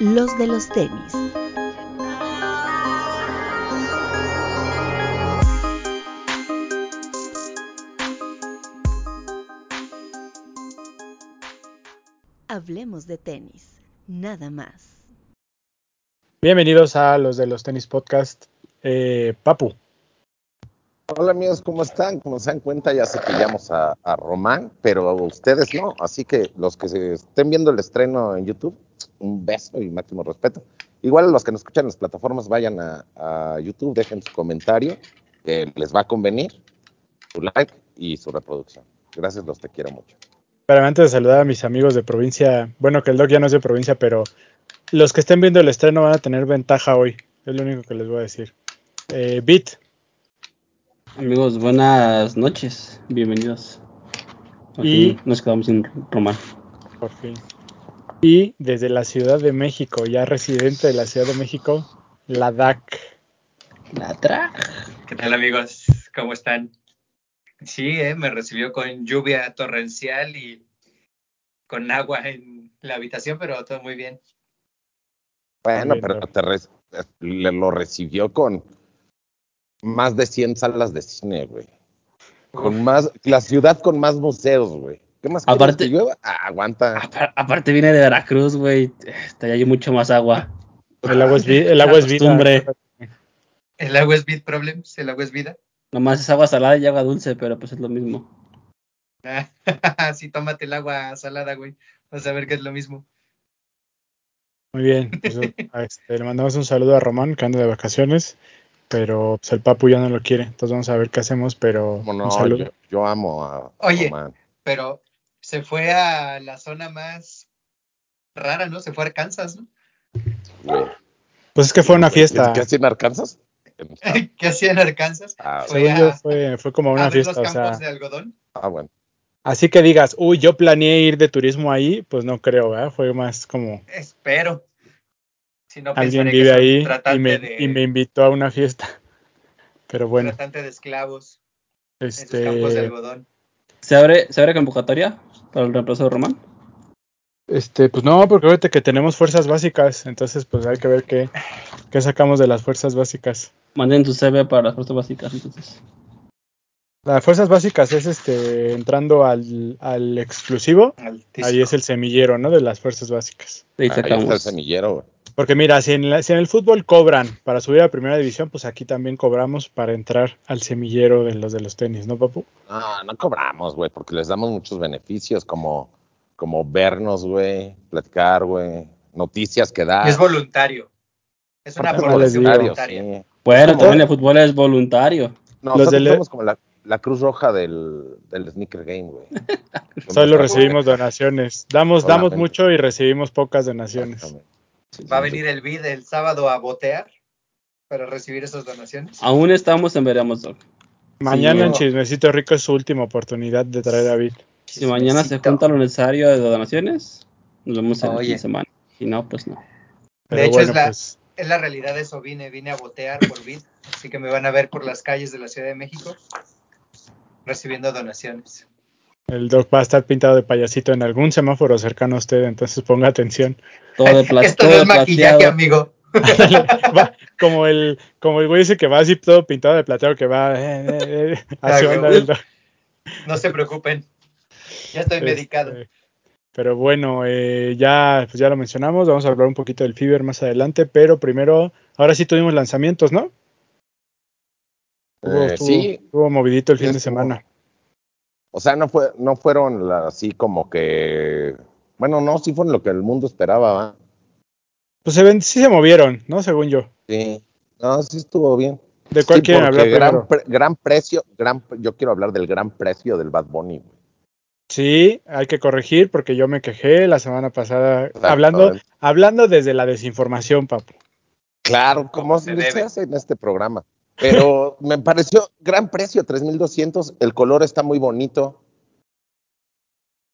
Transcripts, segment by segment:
los de los tenis. Hablemos de tenis, nada más. Bienvenidos a los de los tenis podcast. Eh, Papu. Hola amigos, ¿cómo están? Como se dan cuenta, ya cepillamos a, a Román, pero ustedes no. Así que los que se estén viendo el estreno en YouTube, un beso y máximo respeto. Igual los que nos escuchan en las plataformas, vayan a, a YouTube, dejen su comentario, que les va a convenir, su like y su reproducción. Gracias, los te quiero mucho. Pero antes de saludar a mis amigos de provincia, bueno, que el doc ya no es de provincia, pero los que estén viendo el estreno van a tener ventaja hoy. Es lo único que les voy a decir. Eh, Bit, Amigos, buenas noches. Bienvenidos. Aquí Y- nos quedamos sin Román. por fin. Y desde la Ciudad de México, ya residente de la Ciudad de México, la DAC. La tra. ¿Qué tal amigos? ¿Cómo están? Sí, eh, me recibió con lluvia torrencial y con agua en la habitación, pero todo muy bien. Bueno, pero te re- le lo recibió con más de 100 salas de cine, güey. Con más, la ciudad con más museos, güey. ¿Qué más Aparte- que llueva? Ah, aguanta. Apa- Aparte viene de Veracruz, güey. Está hay mucho más agua. El agua es, vi- el agua es vida. Costumbre. El agua es Beat Problems, el agua es vida. Nomás es agua salada y agua dulce, pero pues es lo mismo. Ah, sí, tómate el agua salada, güey. Vas a ver que es lo mismo. Muy bien. pues, este, le mandamos un saludo a Román, que anda de vacaciones, pero pues, el Papu ya no lo quiere. Entonces vamos a ver qué hacemos, pero Cómo un saludo. yo, yo amo a Oye. Román. Pero se fue a la zona más rara, ¿no? Se fue a Arkansas, ¿no? güey. Pues es que fue una fiesta. ¿Qué hacía en Arkansas? ¿Qué hacía en Arkansas? Ah, Fue a- fue, fue como a una ver fiesta. los O campos sea, de algodón. ah, bueno. así que digas, uy, yo planeé ir de turismo ahí, pues no creo, ¿verdad? Fue más como Espero. Si no, alguien vive ahí y tratante me, de, y me invitó a una fiesta. Pero bueno, tratante de esclavos en sus campos de este, algodón. ¿Se abre, ¿Se abre convocatoria para el reemplazo de Román? este, pues no, porque ahorita que tenemos fuerzas básicas, entonces pues hay que ver qué, qué sacamos de las fuerzas básicas. Manden tu CV para las fuerzas básicas, entonces. Las fuerzas básicas es este entrando al, al exclusivo, ahí es el semillero, ¿no? De las fuerzas básicas. Ahí Ahí está el semillero, güey. Porque mira, si en, la- si en el fútbol cobran para subir a primera división, pues aquí también cobramos para entrar al semillero de los de los tenis, ¿no, papu? No, no cobramos, güey, porque les damos muchos beneficios, como, como vernos, güey, platicar, güey, noticias que dar. Es voluntario. Es una no digo. voluntaria. sí. Bueno, también el fútbol es voluntario. Nosotros del- somos como la, la cruz roja del, del sneaker game, güey. Solo recibimos donaciones. Damos, damos mucho y recibimos pocas donaciones. Va a venir el BID el sábado a botear para recibir esas donaciones. Aún estamos en veremos, Doc. Mañana en. Chismecito Rico es su última oportunidad de traer a David. Si mañana se junta lo necesario de donaciones, nos vemos en la semana. Si no, pues no. Pero hecho, bueno, es la- pues Es la realidad de eso, vine, vine a botear por BID, así que me van a ver por las calles de la Ciudad de México recibiendo donaciones. El doc va a estar pintado de payasito en algún semáforo cercano a usted, entonces ponga atención. Todo de Esto todo no es maquillaje, amigo. Va- como el como el güey ese que va así todo pintado de plateado que va eh, eh, eh, Ah, doc. No se preocupen. Ya estoy medicado. Este, pero bueno, eh, ya, pues ya lo mencionamos, vamos a hablar un poquito del Fever más adelante, pero primero, ahora sí tuvimos lanzamientos, ¿no? Hubo, Eh, estuvo- sí, estuvo movidito el Sí, fin de estuvo. semana. O sea, no fue, no fueron la- así como que, bueno, no, sí fueron lo que el mundo esperaba, ¿va? Pues se ven, sí se movieron, ¿no? Según yo. Sí, no, sí estuvo bien. ¿De cuál Sí, quieren hablar gran, pre- gran precio, gran, yo quiero hablar del gran precio del Bad Bunny, güey. Sí, hay que corregir porque yo me quejé la semana pasada, Exacto. hablando, hablando desde la desinformación, papu. Claro, como se se, hace en este programa. Pero me pareció gran precio, 3200. El color está muy bonito.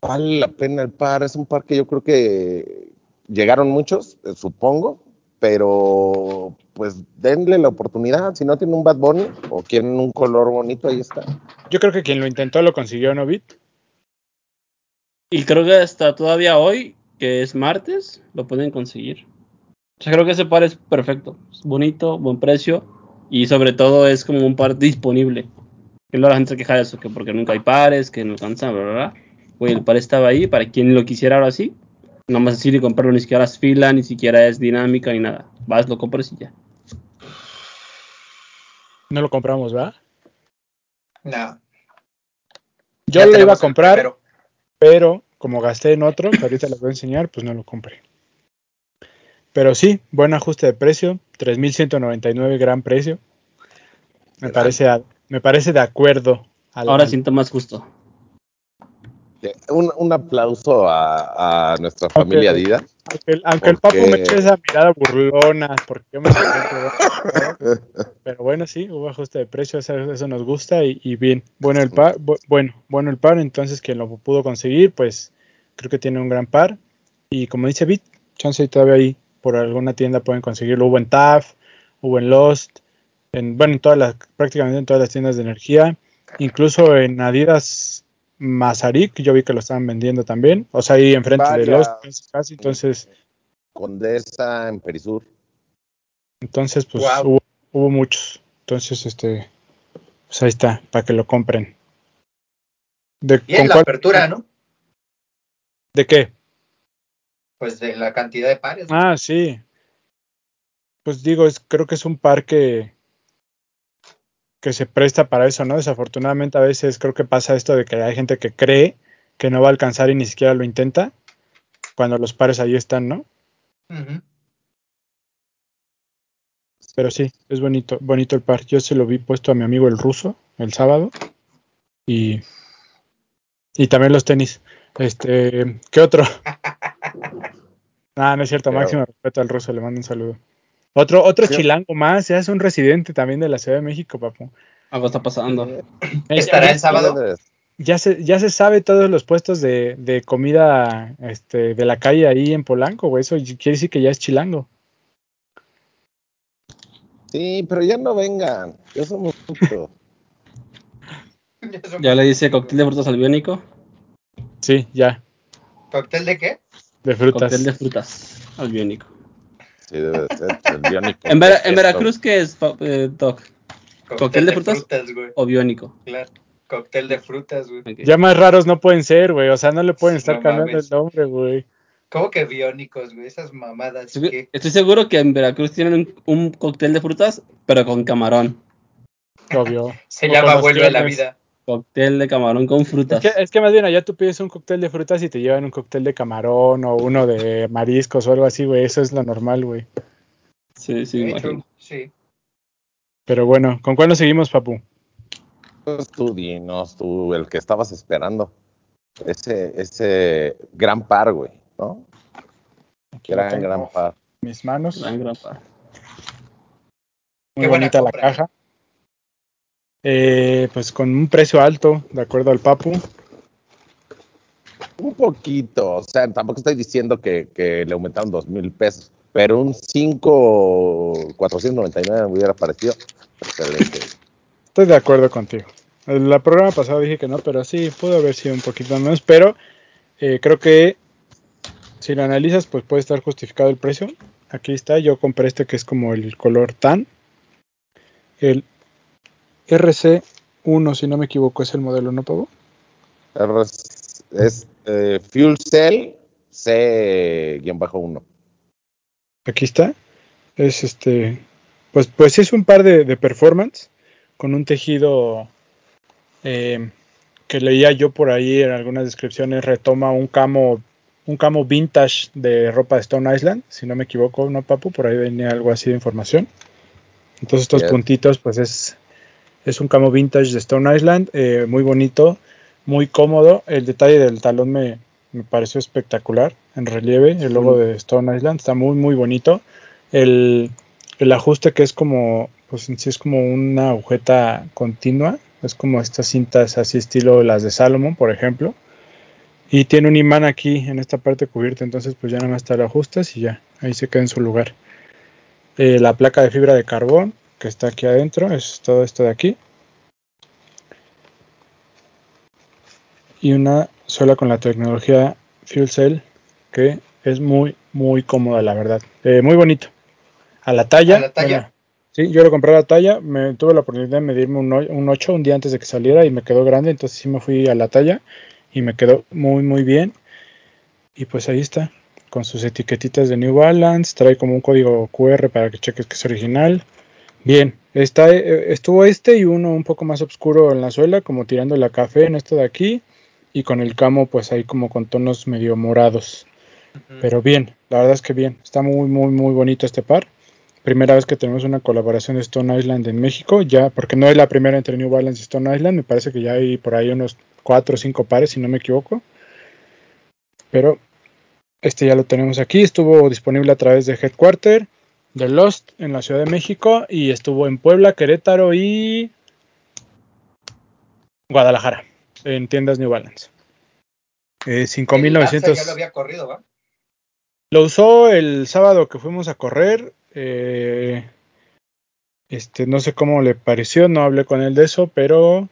Vale la pena el par. Es un par que yo creo que llegaron muchos, eh, supongo. Pero pues denle la oportunidad. Si no tienen un Bad Bunny o quieren un color bonito, ahí está. Yo creo que quien lo intentó lo consiguió, ¿no, Bit? Y creo que hasta todavía hoy, que es martes, lo pueden conseguir. O sea, creo que ese par es perfecto. Es bonito, buen precio. Y sobre todo es como un par disponible. Que luego la gente se queja de eso, que porque nunca hay pares, que no alcanzan, bla, bla, bla. Güey, el par estaba ahí para quien lo quisiera ahora sí. No más decir y comprarlo, ni siquiera es fila, ni siquiera es dinámica, ni nada. Vas, lo compras y ya. No lo compramos, ¿va? No. Yo ya lo iba a comprar, primero. pero como gasté en otro, que ahorita les voy a enseñar, pues no lo compré. Pero sí, buen ajuste de precio, 3.199 gran precio. Me Gran. parece, a- me parece de acuerdo. al- Ahora al- siento más justo. Eh, Un, un aplauso a, a nuestra familia. Dida. Aunque, el- aunque el Porque- papo me eche esa mirada burlona, porque yo me Pero bueno, sí, hubo ajuste de precio, eso, eso nos gusta y, y bien. Bueno el par, bu- bueno, bueno el par, entonces quien lo pudo conseguir, pues creo que tiene un gran par. Y como dice Bit, chance todavía ahí por alguna tienda pueden conseguirlo. Hubo en TAF, hubo en Lost, en, bueno, en todas las, prácticamente en todas las tiendas de energía, incluso en Adidas Mazarik, yo vi que lo estaban vendiendo también, o sea, ahí enfrente de. Lost, casi, entonces, Condesa en Perisur. entonces pues hubo, hubo muchos. Entonces, este, pues ahí está, para que lo compren. ¿De, Y en con la cuál- apertura, ¿no? ¿De qué? Pues de la cantidad de pares. ¿no? Ah, sí. Pues digo, es, creo que es un par que, que se presta para eso, ¿no? Desafortunadamente a veces creo que pasa esto de que hay gente que cree que no va a alcanzar y ni siquiera lo intenta, cuando los pares ahí están, ¿no? Pero sí, es bonito, bonito el par. Yo se lo vi puesto a mi amigo el ruso el sábado y, y también los tenis. Este, ¿qué otro? Ah, no es cierto, Pero- máximo respeto al ruso, le mando un saludo. Otro, otro Sí. chilango más, ya es un residente también de la Ciudad de México, papu. Algo está pasando. Eh, ¿Estará el sábado? Ya se, ya se sabe todos los puestos de, de comida este, de la calle ahí en Polanco, güey. Eso quiere decir que ya es chilango. Sí, pero ya no vengan. Ya somos muchos. Ya le dice cóctel de frutas al biónico. Sí, ya, ¿Cóctel de qué? de frutas. Cóctel de frutas al biónico. Sí, debe de ser. El biónico. En, Vera- en Esto. Veracruz, ¿qué es, eh, Doc? ¿Cóctel de frutas? güey. ¿O biónico? Claro. Cóctel de frutas, güey. Ya más raros no pueden ser, güey. O sea, no le pueden Sí, estar no cambiando mames. el nombre, güey. ¿Cómo que biónicos, güey? Esas mamadas. Estoy, ¿qué? estoy seguro que en Veracruz tienen un, un cóctel de frutas, pero con camarón. Obvio. Se O llama Vuelve a la vida. Cóctel de camarón con Es frutas. que, es que más bien allá tú pides un cóctel de frutas y te llevan un cóctel de camarón o uno de mariscos o algo así, güey. Eso es lo normal, güey. Sí, sí, Sí, imagino. true, sí. Pero bueno, ¿con cuál nos seguimos, papu? Pues tú dinos, tú, el que estabas esperando. Ese, ese gran par, güey, ¿no? Aquí Gran, tengo gran par. Mis manos. Gran, gran par. Muy Qué buena bonita la compra, caja. Eh, pues con un precio alto, de acuerdo al papu. Un poquito, o sea, tampoco estoy diciendo que, que le aumentaron dos mil pesos, pero un 5, 499 me hubiera parecido excelente. Estoy de acuerdo contigo. En la programa pasado dije que no, pero sí, pudo haber sido un poquito menos, pero eh, creo que si lo analizas, pues puede estar justificado el precio. Aquí está, yo compré este que es como el color tan. El RC1, si no me equivoco, es el modelo, ¿no, Pavo? Es, es, eh, Fuel Cell C-1. Aquí está. Es este. Pues, pues es un par de, de performance con un tejido eh, que leía yo por ahí en algunas descripciones. Retoma un camo, un camo vintage de ropa de Stone Island, si no me equivoco, ¿no, Papu? Por ahí venía algo así de información. Entonces estos puntitos, pues es, es un camo vintage de Stone Island, eh, muy bonito, muy cómodo. El detalle del talón me, me pareció espectacular en relieve. El logo de Stone Island está muy, muy bonito. El, el ajuste que es como, pues en sí es como una agujeta continua. Es como estas cintas así estilo las de Salomon, por ejemplo. Y tiene un imán aquí en esta parte cubierta, entonces pues ya nada más te lo ajustas y ya, ahí se queda en su lugar. Eh, la placa de fibra de carbón que está aquí adentro es todo esto de aquí. Y una sola con la tecnología Fuel Cell que Es muy, muy cómoda, la verdad. Eh, muy bonito. A la talla. ¿A la talla? bueno, sí, yo lo compré a la talla. Me tuve la oportunidad de medirme un, un 8 un día antes de que saliera y me quedó grande. Entonces sí me fui a la talla y me quedó muy, muy bien. Y pues ahí está. Con sus etiquetitas de New Balance. Trae como un código QR para que cheques que es original. Bien, está, eh, estuvo este y uno un poco más oscuro en la suela, como tirando la café en este de aquí, y con el camo pues ahí como con tonos medio morados. Pero bien, la verdad es que bien, está muy muy muy bonito este par. Primera vez que tenemos una colaboración de Stone Island en México, ya, porque no es la primera entre New Balance y Stone Island, me parece que ya hay por ahí unos 4 o 5 pares, si no me equivoco. Pero este ya lo tenemos aquí, estuvo disponible a través de Headquarter, de Lost en la Ciudad de México y estuvo en Puebla, Querétaro y Guadalajara, en tiendas New Balance. Eh, El Lanza 5.900. Ya lo había corrido, ¿va? Lo usó el sábado que fuimos a correr. eh, este, no sé cómo le pareció, no hablé con él de eso, pero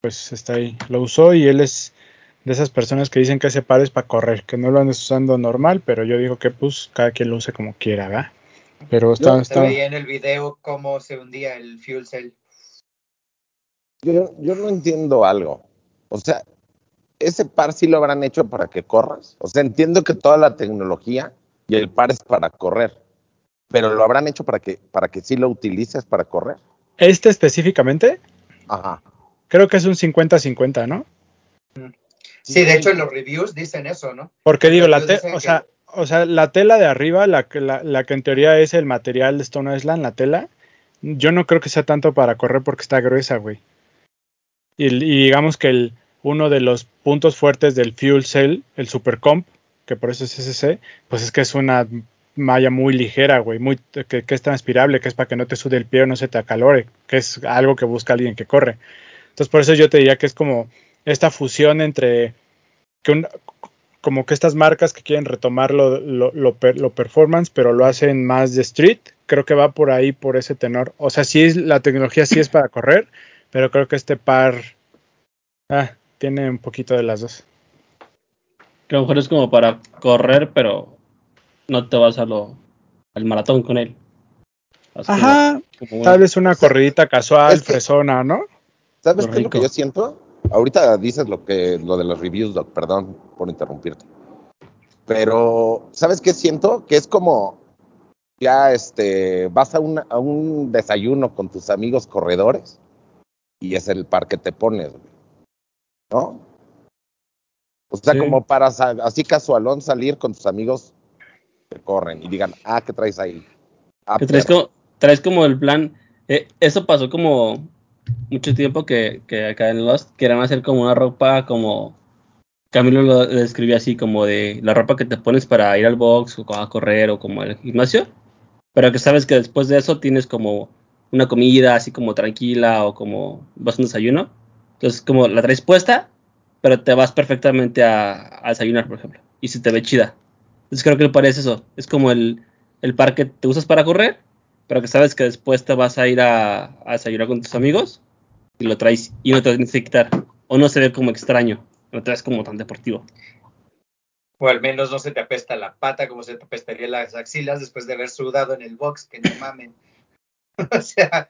pues está ahí. Lo usó y él es de esas personas que dicen que ese par es para correr, que no lo andes usando normal, pero yo digo que pues cada quien lo use como quiera, ¿verdad? Pero está, Yo- Se está, veía en el video cómo se hundía el fuel cell. Yo, yo no entiendo algo. O sea, ese par sí lo habrán hecho para que corras. O sea, entiendo que toda la tecnología y el par es para correr, pero lo habrán hecho para que, para que sí lo utilices para correr. este específicamente, Ajá. creo que es un 50-50, ¿no? Sí, de hecho en los reviews dicen eso, ¿no? Porque digo, la te- o que- sea, o sea, la tela de arriba, la que, en teoría es el material de Stone Island, la tela, yo no creo que sea tanto para correr porque está gruesa, güey. Y, digamos que el, uno de los puntos fuertes del Fuel Cell, el Super Comp, que por eso es SC, pues es que es una malla muy ligera, güey, muy que, que es transpirable, que es para que no te sude el pie o no se te acalore, que es algo que busca alguien que corre. Entonces por eso yo te diría que es como esta fusión entre que un, como que estas marcas que quieren retomar lo, lo, lo, per- lo performance, pero lo hacen más de street, creo que va por ahí, por ese tenor. O sea, sí es, la tecnología sí es para correr, pero creo que este par ah, tiene un poquito de las dos. Que a lo mejor es como para correr, pero no te vas a lo, al maratón con él. Vas Ajá, como tal vez una corridita casual, es que- fresona, ¿no? ¿Sabes qué es lo que yo siento? Ahorita dices lo que lo de los reviews, Doc, perdón por interrumpirte. Pero, ¿sabes qué siento? Que es como ya este vas a, una- a un desayuno con tus amigos corredores y es el par que te pones. ¿no? O sea, Sí. como para así casualón salir con tus amigos que corren y digan, ah, ¿qué traes ahí? Ah, traes como, traes como el plan. eh, eso pasó como mucho tiempo que, que acá en Lost querían hacer como una ropa como. Camilo lo describía así como de la ropa que te pones para ir al box o a correr o como al gimnasio. Pero que sabes que después de eso tienes como una comida así como tranquila o como vas a un desayuno. Entonces como la traes puesta, pero te vas perfectamente a, a desayunar, por ejemplo. Y se te ve chida. Entonces creo que le parece eso. Es como el, el par que te usas para correr, pero que sabes que después te vas a ir a, a desayunar con tus amigos y lo traes y no te lo tienes que quitar. O no se ve como extraño, no te como tan deportivo. O al menos no se te apesta la pata como se te apestaría las axilas después de haber sudado en el box, que no mamen. o sea,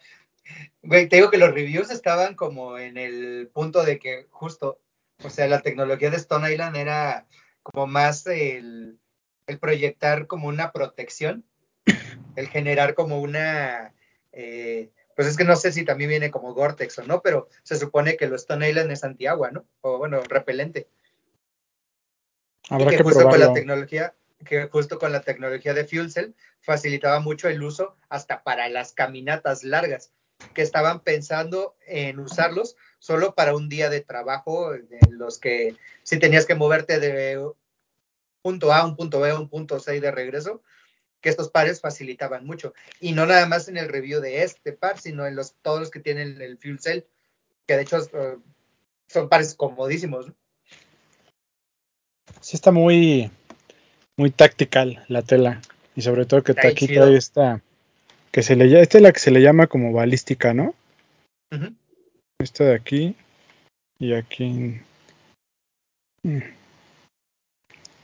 güey, te digo que los reviews estaban como en el punto de que justo, o sea, la tecnología de Stone Island era como más el, el proyectar como una protección, el generar como una, eh, pues es que no sé si también viene como Gore-Tex o no, pero se supone que lo Stone Island es antiagua, ¿no? O bueno, repelente. Habrá y que, que justo con la tecnología, que justo con la tecnología de Fuel Cell facilitaba mucho el uso hasta para las caminatas largas, que estaban pensando en usarlos solo para un día de trabajo, en los que si tenías que moverte de punto A a un punto B a un punto C de regreso, que estos pares facilitaban mucho. Y no nada más en el review de este par, sino en los, todos los que tienen el Fuel Cell, que de hecho uh, son pares comodísimos. ¿no? Sí está muy, muy tactical la tela. Y sobre todo que Está aquí chido. trae esta, que se le esta es la que se le llama como balística, ¿no? Ujú. Esta de aquí y aquí. mm.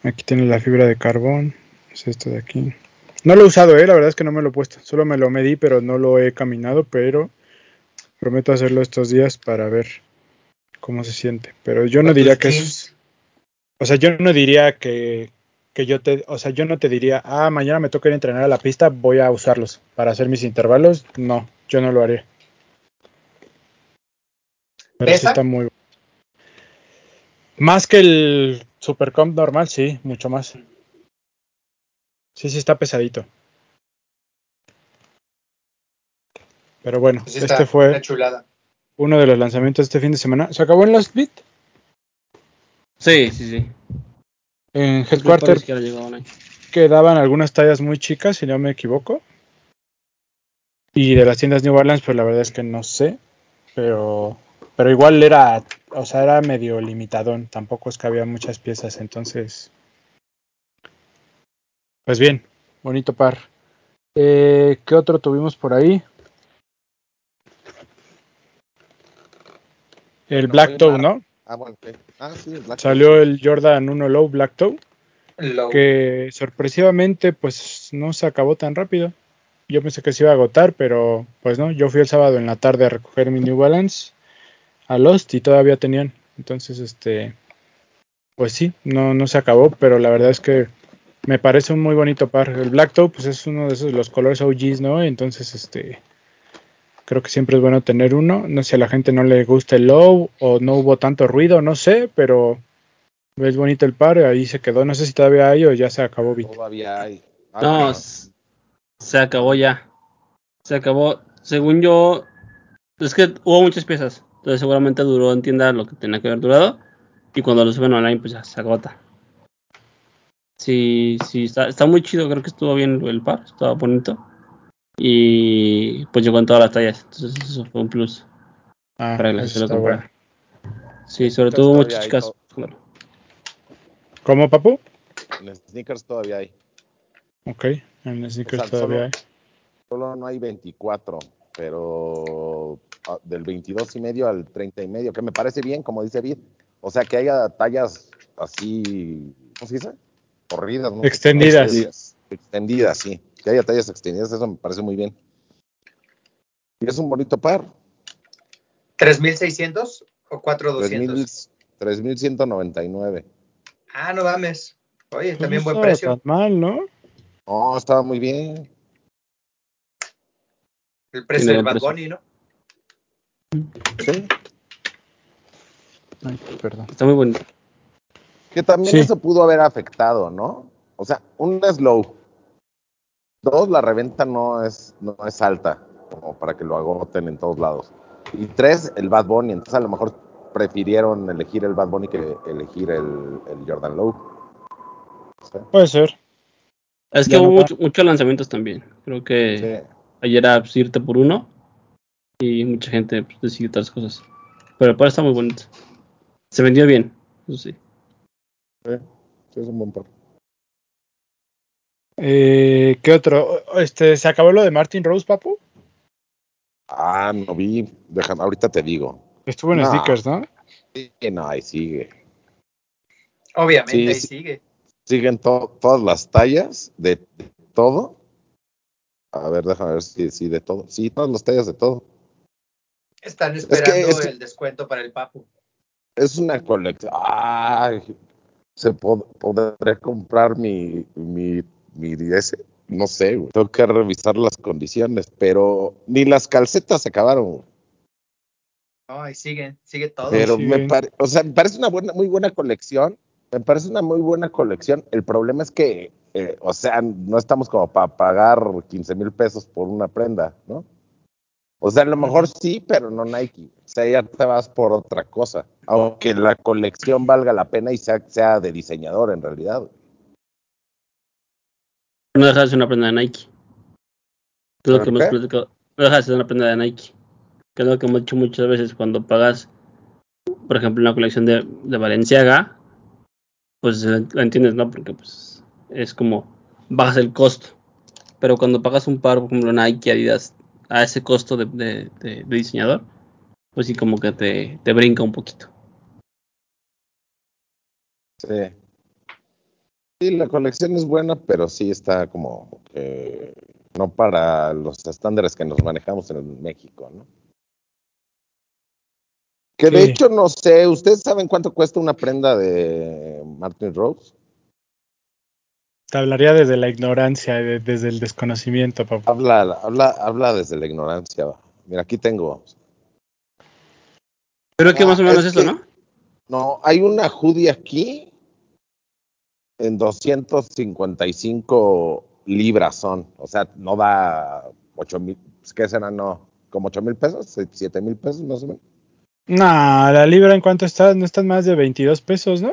Aquí tiene la fibra de carbón. Es este de aquí. No lo he usado, eh, la verdad es que no me lo he puesto. Solo me lo medí, pero no lo he caminado, pero prometo hacerlo estos días para ver cómo se siente. Pero yo no diría que es... O sea, yo no diría que, que yo te... O sea, yo no te diría, ah, mañana me toca ir a entrenar a la pista, voy a usarlos para hacer mis intervalos. No, yo no lo haría. Pero sí está muy... Más que el Supercomp normal, sí, mucho más. Sí, sí está pesadito. Pero bueno, Pues sí este fue una chulada. uno de los lanzamientos de este fin de semana. ¿Se acabó en Last Beat? Sí, sí, sí. En Headquarter quedaban algunas tallas muy chicas, si no me equivoco. Y de las tiendas New Balance, pues la verdad es que no sé. Pero, pero igual era, o sea, era medio limitadón. Tampoco es que había muchas piezas, entonces. Pues bien, bonito par. Eh, ¿Qué otro tuvimos por ahí? El No, Black Toe, ¿no? Ah, bueno. Ah, sí, el Black Salió el Jordan 1 Low Black Toe. Low. que sorpresivamente pues no se acabó tan rápido. Yo pensé que se iba a agotar, pero pues no, yo fui el sábado en la tarde a recoger mi New Balance a Lost y todavía tenían. Entonces, este, pues sí, no, no se acabó, pero la verdad es que me parece un muy bonito par. El Black Toe pues es uno de esos los colores OGs, ¿no? Entonces, este, creo que siempre es bueno tener uno. No sé si a la gente no le gusta el Low o no hubo tanto ruido, no sé, pero es bonito el par, ahí se quedó. No sé si todavía hay o ya se acabó. Vito. Todavía hay. Ah, No, s- se acabó ya. Se acabó. Según yo, es que hubo muchas piezas. Entonces seguramente duró en tienda lo que tenía que haber durado. Y cuando lo suben online, pues ya se agota. Sí, sí, está, está muy chido. Creo que estuvo bien el par. Estaba bonito. Y pues llegó en todas las tallas. Entonces eso fue un plus Ah, para que gente lo está comprara. bueno. Sí, sobre todo muchas chicas. Claro. ¿Cómo, papu? En sneakers todavía hay. Ok, en sneakers O sea, todavía solo- hay. Solo no hay 24, pero ah, del 22 y medio al 30 y medio, que me parece bien, como dice Vid. O sea, que haya tallas así, ¿cómo se dice? Corridas, ¿no? Extendidas. Extendidas, extendidas, sí. Que haya tallas extendidas, eso me parece muy bien. Y es un bonito par. ¿3.600 o 4.200? 3,000 3.199. Ah, no mames. Oye, Pues también no buen precio. tan mal, ¿no? No, estaba muy bien. El precio del Bad. Bunny, ¿no? Sí. Ay, perdón. Está muy bonito. Que también Sí. eso pudo haber afectado, ¿no? O sea, un es low. Dos, la reventa no es, no es alta, como para que lo agoten en todos lados. Y tres, el Bad Bunny. Entonces a lo mejor prefirieron elegir el Bad Bunny que elegir el, el Jordan Low. Sí. Puede ser. Es que Ya hubo no mucho- muchos lanzamientos también. Creo que Sí. ayer era pues, irte por uno y mucha gente pues, decidió otras cosas. Pero el par está muy bonito. Se vendió bien, eso sí. Sí, sí, es un buen par. Eh, ¿Qué otro? Este, ¿Se acabó lo de Martin Rose, papu? Ah, no vi. Déjame, ahorita te digo. Estuvo en No. sneakers, ¿no? Sí, no, ahí sigue. Obviamente, Sí, ahí sí. sigue. Siguen to- todas las tallas de, de todo. A ver, déjame ver si, si de todo. Sí, todas las tallas de todo. Están esperando es que- el descuento para el Papu. Es una colección. Ay, se pod- podré comprar mi, mi, mi ese. No sé, güey. Tengo que revisar las condiciones, pero ni las calcetas se acabaron. güey. No, ahí siguen, sigue todo. Pero sí, me ven. pare- o sea, me parece una buena, muy buena colección. Me parece una muy buena colección. El problema es que, eh, o sea, no estamos como para pagar 15 mil pesos por una prenda, ¿no? O sea, a lo mejor sí, pero no Nike. Sea, ya te vas por otra cosa. Aunque la colección valga la pena y sea, sea de diseñador en realidad. No deja de ser una prenda de Nike. Es lo ¿Pero que hemos platicado. No deja de ser una prenda de Nike. Que es lo que hemos dicho muchas veces cuando pagas, por ejemplo, una colección de, de Valenciaga, pues eh, la entiendes, ¿no? Porque pues es como bajas el costo. Pero cuando pagas un par, por ejemplo, Nike, Adidas, a ese costo de, de- de- de diseñador, pues sí como que te, te brinca un poquito. Sí. Sí, la colección es buena, pero sí está como que no para los estándares que nos manejamos en México, ¿no? Que de Sí. hecho, no sé, ¿ustedes saben cuánto cuesta una prenda de Martin Rose? Te hablaría desde la ignorancia, de- desde el desconocimiento, papá. Habla, habla, habla desde la ignorancia. Mira, aquí tengo. Creo que Ah, más o menos es eso, que- ¿no? No, hay una hoodie aquí en 255 libras son. O sea, no da 8 mil, ¿qué será? No, como 8 mil pesos, 7 mil pesos más o menos. No, la libra en cuánto está, no están más de 22 pesos, ¿no?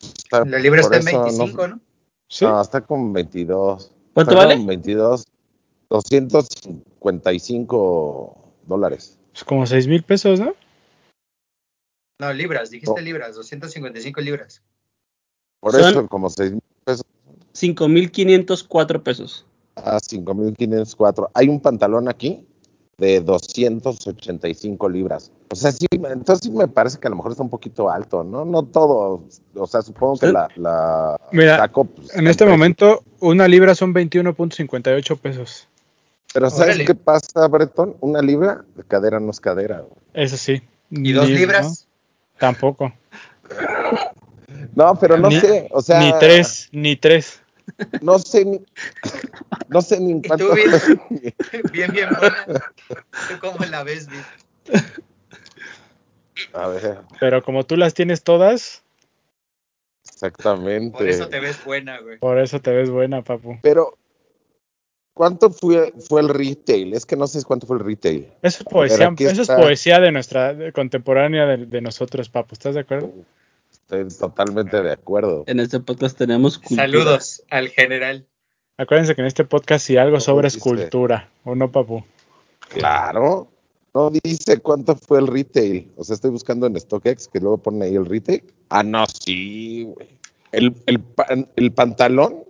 Está- La libra está en eso 25, ¿no? Sí. No, está con 22. ¿Cuánto Está vale? con 22. 255 dólares. Pues como 6 mil pesos, ¿no? No, libras, dijiste No. libras, 255 libras. Por Son- eso, como 6 mil pesos 5.504 pesos. a 5.504. Hay un pantalón aquí de 285 libras. O sea, sí, entonces sí me parece que a lo mejor está un poquito alto, ¿no? No todo. O sea, supongo que la, la Mira, saco, pues, En este momento, una libra son 21.58 pesos. Pero ¿sabes Órale. qué pasa, Breton? Una libra de cadera no es cadera. güey. Eso sí. ¿Y dos libras? ¿No? Tampoco. No, pero no Ni- sé, o sea, ni tres, ni tres. no sé ni, no sé ni en ¿Y cuánto. tú, bien? Bien, bien buena. ¿Tú cómo la ves, Vic? A ver, Pero como tú las tienes todas, exactamente. Por eso te ves buena, güey. por eso te ves buena, papu. Pero, ¿cuánto fue, fue el retail? Es que no sé cuánto fue el retail. Eso es poesía, eso es poesía de nuestra de- contemporánea de, de nosotros, papu. ¿Estás de acuerdo? Estoy totalmente de acuerdo. En este podcast tenemos cultura. Saludos al general. Acuérdense que en este podcast si algo ¿Cómo sobra es dice? cultura, ¿o no, papu? Claro. No dice cuánto fue el retail. O sea, estoy buscando en StockX que luego ponen ahí el retail. Ah, no, sí, güey. El, el, pan- el pantalón,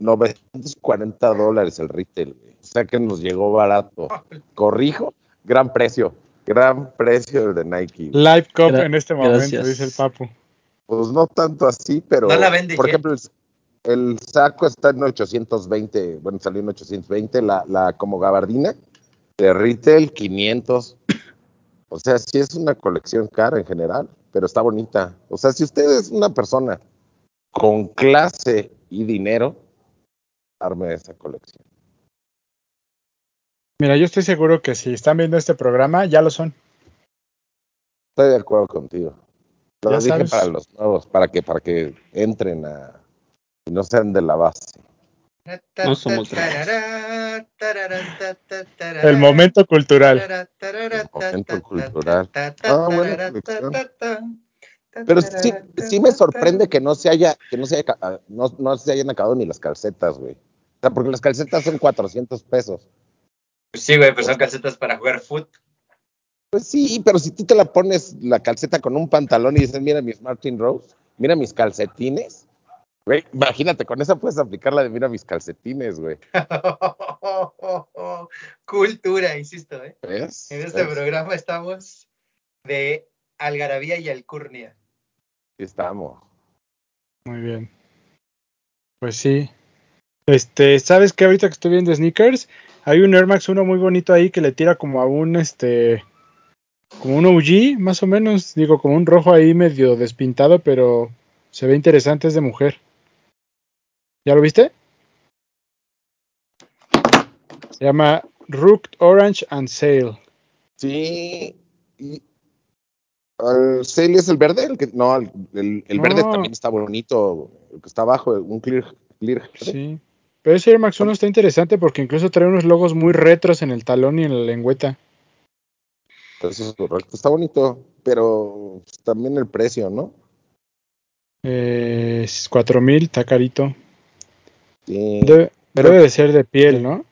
940 dólares el retail. O sea que nos llegó barato. Corrijo, gran precio. Gran precio el de Nike. Live Cup Gra- en este momento, gracias. dice el papu. Pues no tanto así, pero. ¿No la vende Por Jet? ejemplo, el, el saco está en 820. Bueno, salió en 820. La, la como gabardina de retail, 500. O sea, sí es una colección cara en general, pero está bonita. O sea, si usted es una persona con clase y dinero, arme esa colección. Mira, yo estoy seguro que si están viendo este programa, ya lo son. Estoy de acuerdo contigo. Lo Ya dije sabes. para los nuevos, para que, para que entren a y no sean de la base. No somos El momento cultural. El momento cultural. Ah, colección. Pero sí, sí me sorprende que no se haya, que no se haya, ca- no, no se hayan acabado ni las calcetas, güey. O sea, porque las calcetas son 400 pesos. Sí, güey, pues son calcetas para jugar foot. Pues sí, pero si tú te la pones la calceta con un pantalón y dices, mira mis Martin Rose, mira mis calcetines, güey, imagínate, con esa puedes aplicar la de mira mis calcetines, güey. Cultura, insisto, ¿eh? ¿Ves? En este ¿Ves? programa estamos de algarabía y alcurnia. Estamos. Muy bien. Pues sí. Este, ¿sabes qué? Ahorita que estoy viendo sneakers, hay un Air Max 1 muy bonito ahí que le tira como a un este como un OG, más o menos, digo, como un rojo ahí medio despintado, pero se ve interesante, es de mujer. ¿Ya lo viste? Se llama Rooked Orange and Sale. Sí. Y, ¿El Sale es el verde? El que, no, el, el- el verde también está bonito. El que está abajo, un clear. clear Sí. Pero ese Air Max 1 está interesante porque incluso trae unos logos muy retros en el talón y en la lengüeta. Eso es correcto. Está bonito, pero también el precio, ¿no? Eh, 4000, está carito. Sí. Debe, Pero- debe de ser de piel, ¿no?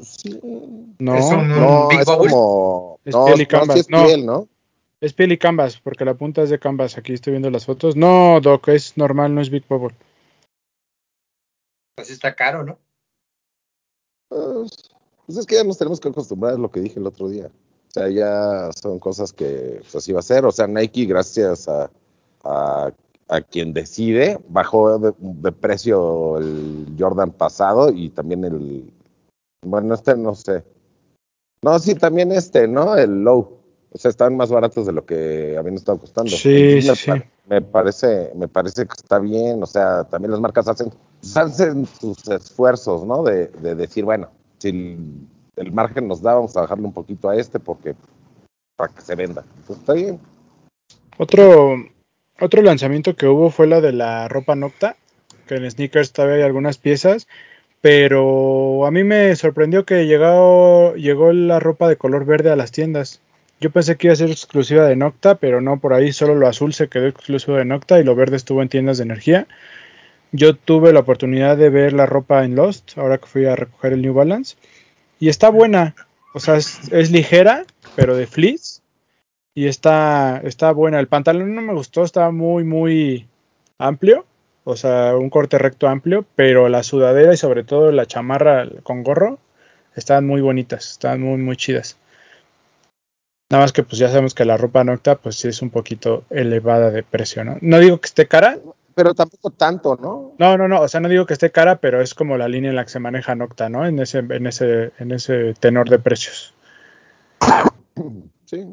Sí. No, Es un- No, es como. Es no, piel y no, canvas, sí es no. piel, ¿no? es piel y canvas, porque la punta es de canvas. Aquí estoy viendo las fotos. No, Doc, es normal, no es Big Bubble. Pues está caro, ¿no? Pues, pues es que ya nos tenemos que acostumbrar a lo que dije el otro día. O sea, ya son cosas que pues, así va a ser. O sea, Nike, gracias a, a a quien decide. Bajó de, de precio el Jordan pasado y también el. Bueno, este no sé. No, sí, también este, ¿no? El Low. O sea, estaban más baratos de lo que habían estado costando. Sí, me, sí, pa- sí. me parece, me parece que está bien. O sea, también las marcas hacen, hacen sus esfuerzos, ¿no? De, de decir, bueno, si el, margen nos da, vamos a bajarle un poquito a este porque para que se venda. Pues está bien. Otro, otro lanzamiento que hubo fue la de la ropa Nocta, que en sneakers todavía hay algunas piezas, pero a mí me sorprendió que llegó, llegó la ropa de color verde a las tiendas. Yo pensé que iba a ser exclusiva de Nocta, pero no, por ahí solo lo azul se quedó exclusivo de Nocta y lo verde estuvo en tiendas de energía. Yo tuve la oportunidad de ver la ropa en Lost, ahora que fui a recoger el New Balance, y está buena, o sea, es, ligera, pero de fleece, y está, está buena. El pantalón no me gustó, estaba muy, muy amplio, o sea, un corte recto amplio, pero la sudadera y sobre todo la chamarra con gorro estaban muy bonitas, estaban muy, muy chidas. Nada más que pues ya sabemos que la ropa nocta pues sí es un poquito elevada de precio, ¿no? No digo que esté cara, Pero tampoco tanto, ¿no? no, no, no, o sea, no digo que esté cara, pero es como la línea en la que se maneja Nocta, ¿no? En ese, en ese, en ese tenor de precios. Sí.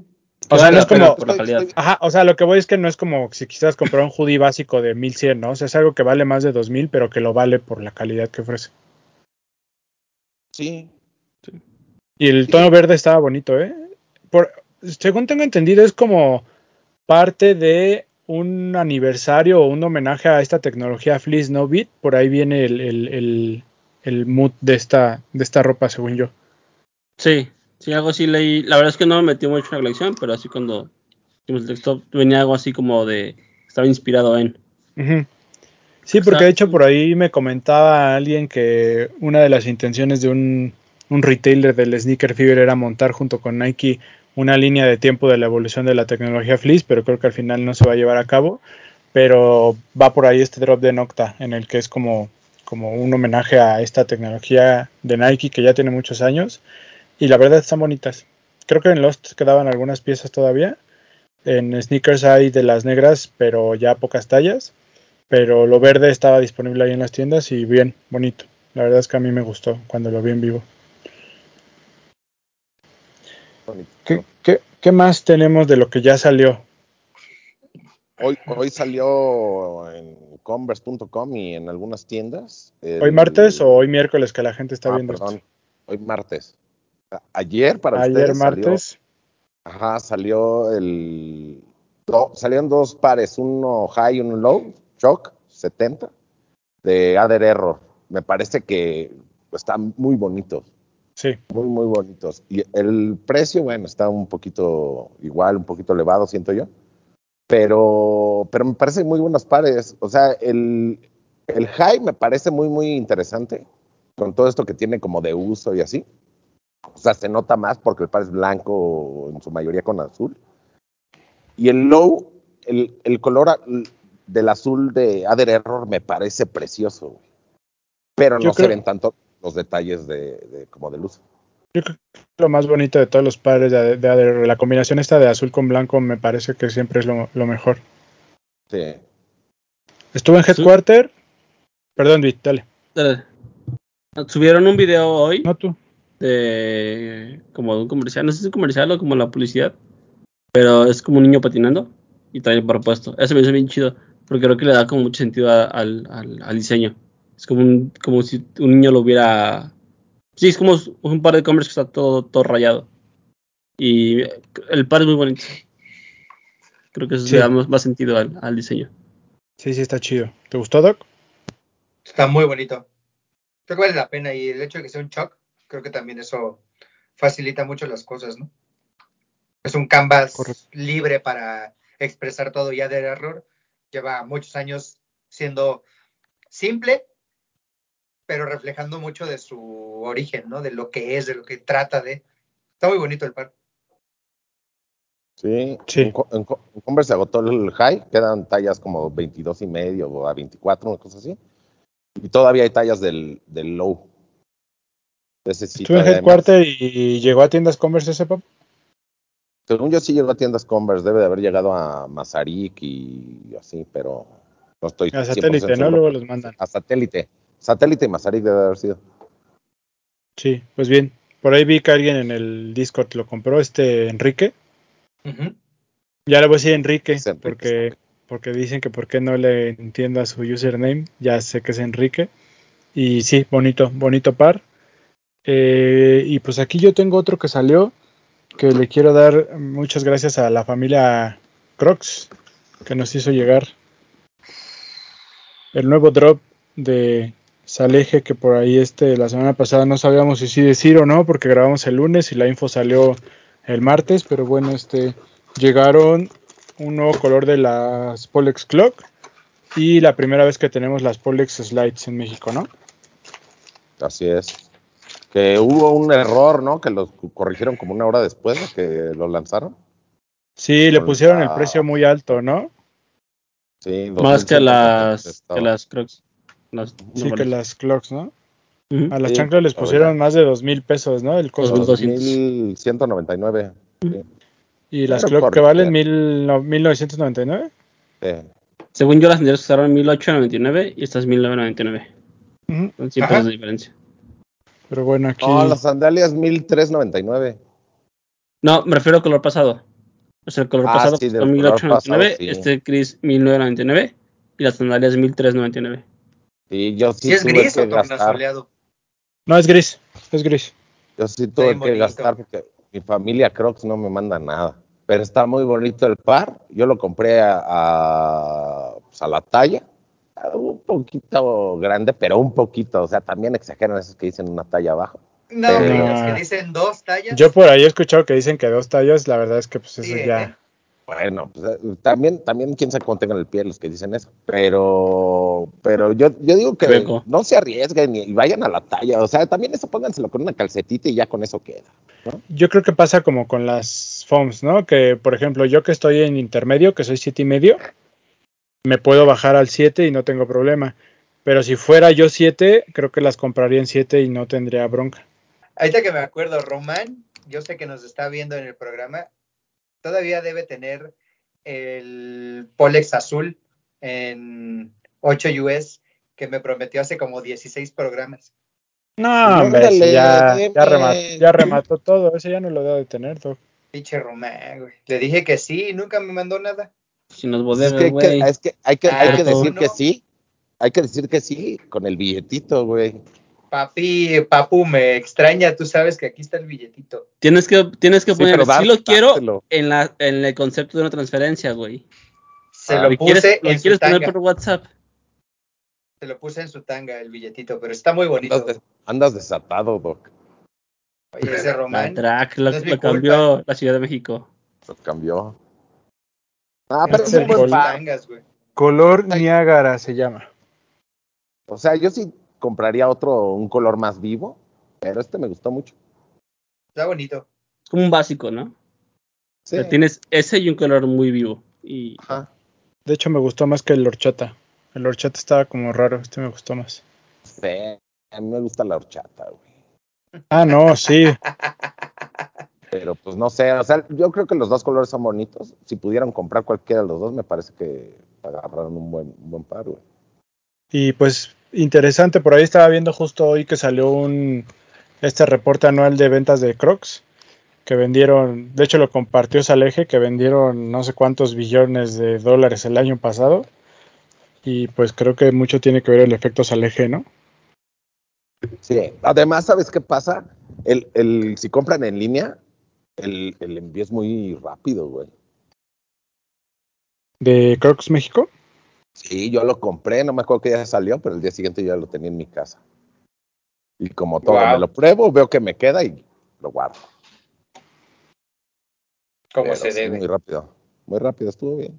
O sea, no es como. Ajá, o sea, lo que voy es que no es como si quisieras comprar un hoodie básico de 1100, ¿no? O sea, es algo que vale más de 2000, pero que lo vale por la calidad que ofrece. Sí. Y el tono verde estaba bonito, ¿eh? Por, según tengo entendido, es como parte de un aniversario o un homenaje a esta tecnología Fleece No Beat. Por ahí viene el, el, el, el mood de esta, de esta ropa, según yo. Sí, sí, algo así leí. La verdad es que no me metí mucho en la colección, pero así cuando hicimos el texto venía algo así como de. Estaba inspirado en. Sí, porque de hecho por ahí me comentaba alguien que una de las intenciones de un, un retailer del Sneaker Fever era montar junto con Nike una línea de tiempo de la evolución de la tecnología Fleece, pero creo que al final no se va a llevar a cabo. Pero va por ahí este drop de Nocta, en el que es como, como un homenaje a esta tecnología de Nike que ya tiene muchos años. Y la verdad están bonitas. Creo que en Lost quedaban algunas piezas todavía. En sneakers hay de las negras, pero ya pocas tallas. Pero lo verde estaba disponible ahí en las tiendas y bien, bonito. La verdad es que a mí me gustó cuando lo vi en vivo. ¿Qué, qué, qué más tenemos de lo que ya salió? Hoy, hoy salió en converse.com y en algunas tiendas. el- ¿Hoy martes o hoy miércoles que la gente está Ah, viendo perdón. esto? Hoy martes. Ayer para Ayer ustedes salió- martes. ajá, salió el. salieron dos pares, uno high y uno low, shock 70, de Ader Error. Me parece que están muy bonitos. Sí, Muy, muy bonitos. Y el precio, bueno, está un poquito igual, un poquito elevado, siento yo. Pero, pero me parecen muy buenos pares. O sea, el, el high me parece muy, muy interesante. Con todo esto que tiene como de uso y así. O sea, se nota más porque el par es blanco, en su mayoría con azul. Y el low, el, el color a- del azul de Ader Error me parece precioso. Pero no creo- se ven tanto los detalles de, de- como de luz. yo creo que lo más bonito de todos los pares de, de ADR, la combinación esta de azul con blanco me parece que siempre es lo, lo mejor. Sí. Estuve en Sí. Headquarter. Perdón, Vic, dale. Dale. Subieron un video hoy No tú. de como de un comercial, no sé si es un comercial o como la publicidad, pero es como un niño patinando y trae el propuesto. Eso me hizo bien chido, porque creo que le da como mucho sentido a- al, al, al diseño. Es como un, como si un niño lo hubiera... Sí, es como un par de Converse que está todo, todo rayado. Y el par es muy bonito. Creo que eso Sí. le da más, más sentido al, al diseño. Sí, sí, está chido. ¿Te gustó, Doc? Está muy bonito. Creo que vale la pena y el hecho de que sea un shock, creo que también eso facilita mucho las cosas, ¿no? Es un canvas Correcto. libre para expresar todo ya del error. Lleva muchos años siendo simple, pero reflejando mucho de su origen, ¿no? De lo que es, de lo que trata de. Está muy bonito el par. Sí, Sí. En, Co- en Co- en Converse se agotó el high, quedan tallas como 22 y medio o a 24, una cosa así. Y todavía hay tallas del, del low. Ese sí Estuve en. Headquarter y llegó a tiendas Converse ese pop. Según yo sí llegó a tiendas Converse, debe de haber llegado a Mazarik y así, pero No estoy A 100% satélite, ¿no? seguro. Luego los mandan. A satélite. Satélite y Mazarik debe haber sido. Sí, pues bien. Por ahí vi que alguien en el Discord lo compró, este Enrique. Ya le voy a decir Enrique, porque, sí. porque dicen que por qué no le entiendo a su username. Ya sé que es Enrique. Y sí, bonito, bonito par. Eh, y pues aquí yo tengo otro que salió, que le quiero dar muchas gracias a la familia Crocs, que nos hizo llegar el nuevo drop de Saleje, que por ahí este, la semana pasada no sabíamos si sí decir o no, porque grabamos el lunes y la info salió el martes, pero bueno, este llegaron un nuevo color de las Polex Clock y la primera vez que tenemos las Polex Slides en México, ¿no? Así es. Que hubo un error, ¿no? Que lo corrigieron como una hora después de que lo lanzaron. Sí, le pusieron el precio muy alto, ¿no? Sí, Más que 2100 las, que las Crocs. Las Sí, que las Clocks, ¿no? A las Sí, chanclas les pusieron más de dos mil pesos, ¿no? El costo. 2200. 2199. Y las Pero Clocks que valen mil, no, 1999. Sí. Según yo, las anteriores costaron 1899 y estas 1999. Ujú. Son 100 Ajá. pesos de diferencia. Pero bueno, aquí. No, las sandalias 1399. No, me refiero al color pasado. O sea, el color Ah, pasado sí, costó color 1899, pasado, sí. este gris 1999 y las sandalias 1399. Y yo sí ¿Si es tuve gris que o gastar. No, es gris. Es gris. Yo sí tuve que bonito. gastar porque mi familia Crocs no me manda nada. Pero está muy bonito el par. Yo lo compré a, a, pues, a la talla. Un poquito grande, pero un poquito. O sea, también exageran esos que dicen una talla abajo. No, Pero- los que dicen dos tallas. Yo por ahí he escuchado que dicen que dos tallas, la verdad es que pues eso Sí, ya. ¿eh? Bueno, pues, eh, también, también quién sabe cómo tengan el pie los que dicen eso. Pero, pero yo, yo digo que no se arriesguen y, y vayan a la talla. O sea, también eso pónganselo con una calcetita y ya con eso queda. Yo creo que pasa como con las FOMs, ¿no? Que por ejemplo, yo que estoy en intermedio, que soy siete y medio, me puedo bajar al 7 y no tengo problema. Pero si fuera yo 7, creo que las compraría en 7 y no tendría bronca. Ahorita que me acuerdo, Román, yo sé que nos está viendo en el programa, todavía debe tener el Polex azul en 8 US que me prometió hace como 16 programas. No, hombre, ese ya, ya, remató, ya remató todo. Ese ya no lo debo de tener, Doc. Pinche Román, güey. Le dije que sí y nunca me mandó nada. Si nos Pues es, que que, es que hay que, hay Ah, que decir ¿no? que sí. Hay que decir que sí con el billetito, güey. Papi, papu, me extraña, tú sabes que aquí está el billetito. Tienes que, tienes que Sí, poner, si lo quiero en, la, en el concepto de una transferencia, güey. Se Ah, lo ¿Lo puse quieres, lo en su quieres poner tanga. por WhatsApp? Se lo puse en su tanga el billetito, pero está muy bonito. Andas, des- andas desatado, Doc. Oye, ese La Román. track lo, no lo cambió la Ciudad de México. Se cambió. Ah, pero es un buen. Color Niágara se llama. O sea, yo sí compraría otro, un color más vivo, pero este me gustó mucho. Está bonito. Es como un básico, ¿no? Sí. O sea, tienes ese y un color muy vivo. Y Ajá. De hecho, me gustó más que el horchata. El horchata estaba como raro. Este me gustó más. Sí, a mí me gusta la horchata, güey. Ah, no, sí. Pero pues no sé, o sea, yo creo que los dos colores son bonitos. Si pudieran comprar cualquiera de los dos, me parece que agarraron un buen, un buen par, güey. Y pues interesante, por ahí estaba viendo justo hoy que salió un este reporte anual de ventas de Crocs que vendieron, de hecho lo compartió Saleje, que vendieron no sé cuántos billones de dólares el año pasado. Y pues creo que mucho tiene que ver el efecto Saleje, ¿no? Sí, además, ¿sabes qué pasa? El, el, si compran en línea, el, el envío es muy rápido, güey. De Crocs México. Sí, yo lo compré, no me acuerdo qué día salió, pero el día siguiente yo ya lo tenía en mi casa. Y como todo, Wow. me lo pruebo, veo que me queda y lo guardo. Pero se sí, debe. Muy rápido, muy rápido, estuvo bien.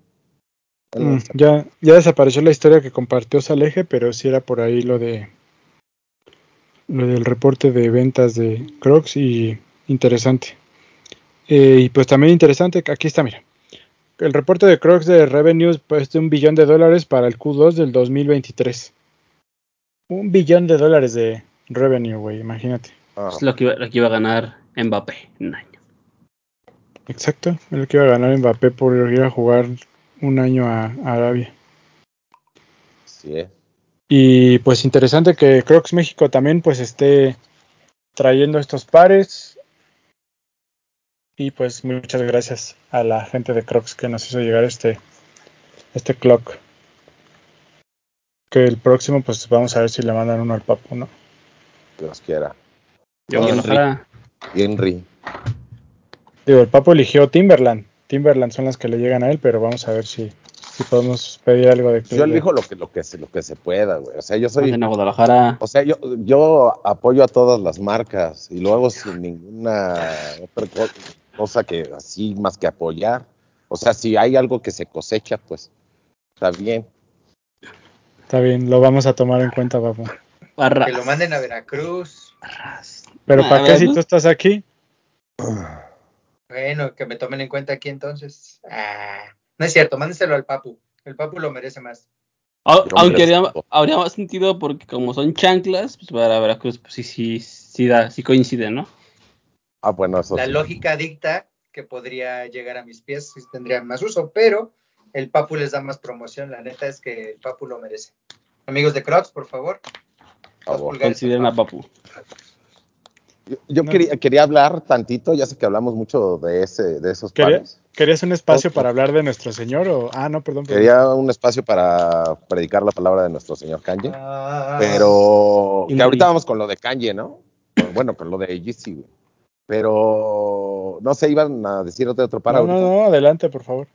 Mm, ya, ya desapareció la historia que compartió Saleje, pero sí era por ahí lo de lo del reporte de ventas de Crocs y interesante. Eh, y pues también interesante, que aquí está, mira. El reporte de Crocs de revenues pues de un billón de dólares para el Q2 del 2023. Un billón de dólares de revenue, güey, imagínate. Ah, es lo que, iba, lo que iba a ganar Mbappé en un año. Exacto, es lo que iba a ganar Mbappé por ir a jugar un año a, a Arabia. Así es. Y pues interesante que Crocs México también pues esté trayendo estos pares. Y pues muchas gracias a la gente de Crocs que nos hizo llegar este, este clock. Que el próximo pues vamos a ver si le mandan uno al papu, ¿no? Dios quiera. Yo, Henry. Digo, el papu eligió Timberland. Timberland son las que le llegan a él, pero vamos a ver si, si podemos pedir algo de Yo elijo lo que, lo que se, lo que se pueda, güey. O sea, yo soy, en Guadalajara. o sea, yo, yo apoyo a todas las marcas y lo hago sin ninguna cosa que así más que apoyar. O sea, si hay algo que se cosecha, pues está bien. Está bien, lo vamos a tomar en cuenta, papu. Barras. Que lo manden a Veracruz. Pero Ah, ¿para qué si tú estás aquí? Bueno, que me tomen en cuenta aquí entonces. Ah, no es cierto, mándenselo al Papu. El Papu lo merece más. Yo Aunque las- habría más sentido porque como son chanclas, pues para Veracruz, pues sí, sí, sí, da, sí coincide, ¿no? Ah, bueno, eso La sí. lógica dicta que podría llegar a mis pies si tendrían más uso, pero el Papu les da más promoción. La neta es que el Papu lo merece. Amigos de Crocs, por favor. Por favor. Consideren a Papu. Yo, yo No. quería, quería hablar tantito, ya sé que hablamos mucho de ese, de esos ¿Quería- pares. ¿Querías un espacio para hablar de nuestro Señor o...? Ah, no, perdón. perdón. Quería un espacio para predicar la palabra de nuestro señor Kanye. Ah, Pero que ahorita vamos con lo de Kanye, ¿no? Bueno, con lo de Yeezy, güey. Pero no sé, iban a decir otro, otro para No, no, adelante, por favor.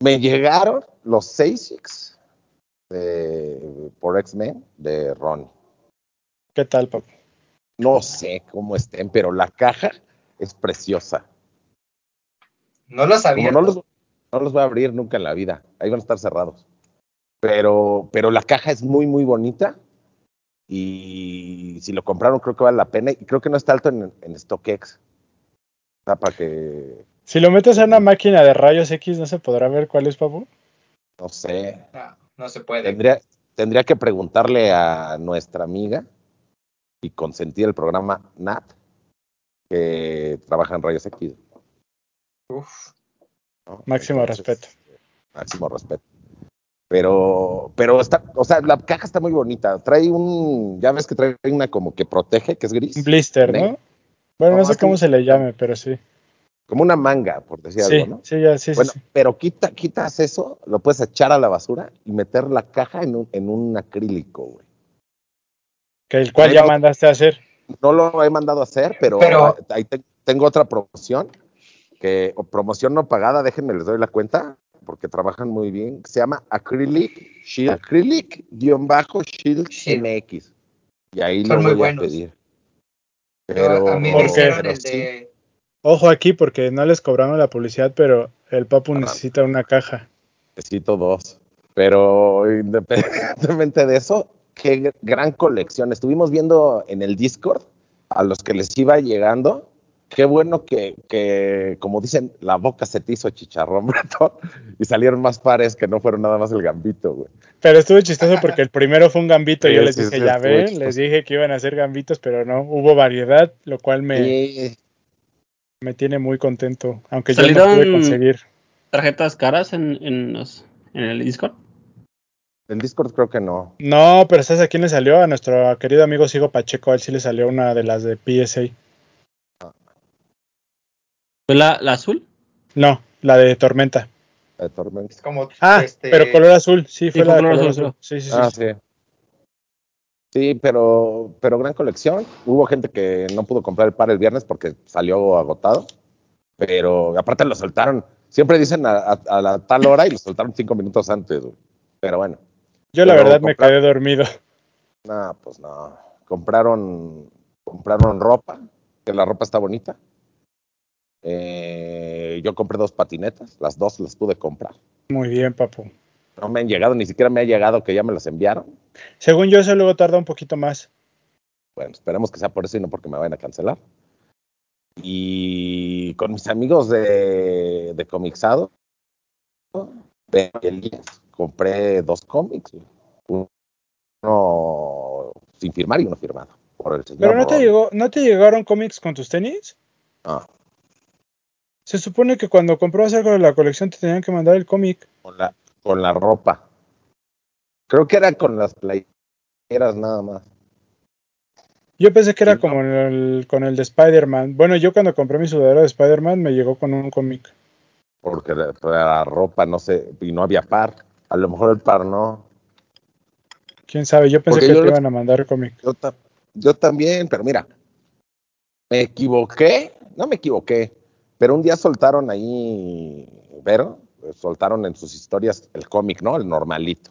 Me llegaron los Six de, por X-Men de Ron. ¿Qué tal, papu? No sé cómo estén, pero la caja es preciosa. no lo sabía. Como no los, no los voy a abrir nunca en la vida, ahí van a estar cerrados. Pero, pero la caja es muy, muy bonita. Y si lo compraron, creo que vale la pena. Y creo que no está alto en, en StockX. O sea, para que, Si lo metes a una máquina de rayos X, ¿no se podrá ver cuál es, papu? no sé, No, no se puede. tendría, tendría que preguntarle a nuestra amiga y consentir el programa NAT, que trabaja en Rayos X. Uf. ¿no? Máximo Entonces, respeto. Máximo respeto. Pero, pero está, o sea, la caja está muy bonita. Trae un, ya ves que trae una como que protege, que es gris. Un blister, ¿no? Bueno, no No, sé cómo se le llame, pero sí. Como una manga, por decir Sí, algo, ¿no? sí, ya, sí, sí, bueno, sí. pero quita, quitas eso, lo puedes echar a la basura y meter la caja en un, en un acrílico, güey. Que el cual ya mandaste a hacer. No lo he mandado a hacer, pero, Pero- ahí te- tengo otra promoción, que, o promoción no pagada, déjenme les doy la cuenta, porque trabajan muy bien, se llama Acrylic Shield, Acrylic-Shield Shield. MX. Y ahí Son lo voy buenos. a pedir. Pero, a mí pero el sí, de. Ojo aquí porque no les cobramos la publicidad, pero el papu Ah. necesita una caja. necesito dos. Pero independientemente de eso, qué gr- gran colección. Estuvimos viendo en el Discord a los que les iba llegando. Qué bueno que, que, como dicen, la boca se te hizo chicharrón, Beto, y salieron más pares que no fueron nada más el gambito, güey. Pero estuvo chistoso porque el primero fue un gambito. y yo les sí, dije, sí, ya ven, chistoso. les dije que iban a hacer gambitos, pero no, hubo variedad, lo cual me, Sí, me tiene muy contento. Aunque yo no pude ¿Salieron- conseguir. ¿Tarjetas caras en, en, los, en el Discord? el Discord creo que no. No, pero ¿sabes a quién le salió? A nuestro querido amigo Sigo Pacheco. A él sí le salió una de las de PSA. ¿Fue la, la azul? No, la de Tormenta. de Torment. Es como. Ah, este, pero color azul. Sí, fue fue la de color azul, azul. Sí, sí, sí. Ah, sí. Sí, pero, pero gran colección. Hubo gente que no pudo comprar el par el viernes porque salió agotado. Pero aparte lo soltaron. Siempre dicen a, a- a la tal hora y lo soltaron cinco minutos antes. güey. Pero bueno, Yo la verdad me quedé dormido. no, pues no. Compraron, compraron ropa, que la ropa está bonita. Eh, yo compré dos patinetas, las dos las pude comprar. Muy bien, papu. No me han llegado, ni siquiera me ha llegado que ya me las enviaron. Según yo, eso luego tarda un poquito más. Bueno, esperemos que sea por eso y no porque me vayan a cancelar. Y con mis amigos de, de Comixado, de Elías, compré dos cómics. Uno sin firmar y uno firmado. Por el señor Pero no te llegó, ¿no te llegaron cómics con tus tenis? No, Se supone que cuando comprabas algo de la colección te tenían que mandar el cómic. con la, con la ropa. Creo que era con las playeras nada más. Yo pensé que era como el, con el de Spider-Man. Bueno, yo cuando compré mi sudadera de Spider-Man me llegó con un cómic. Porque la, la ropa, no sé, y no había par. A lo mejor el par no. Quién sabe, yo pensé Porque que yo te lo- iban a mandar cómic. Yo, ta- yo también, pero mira, me equivoqué, no me equivoqué, pero un día soltaron ahí, Vero, soltaron en sus historias el cómic, ¿no? El normalito.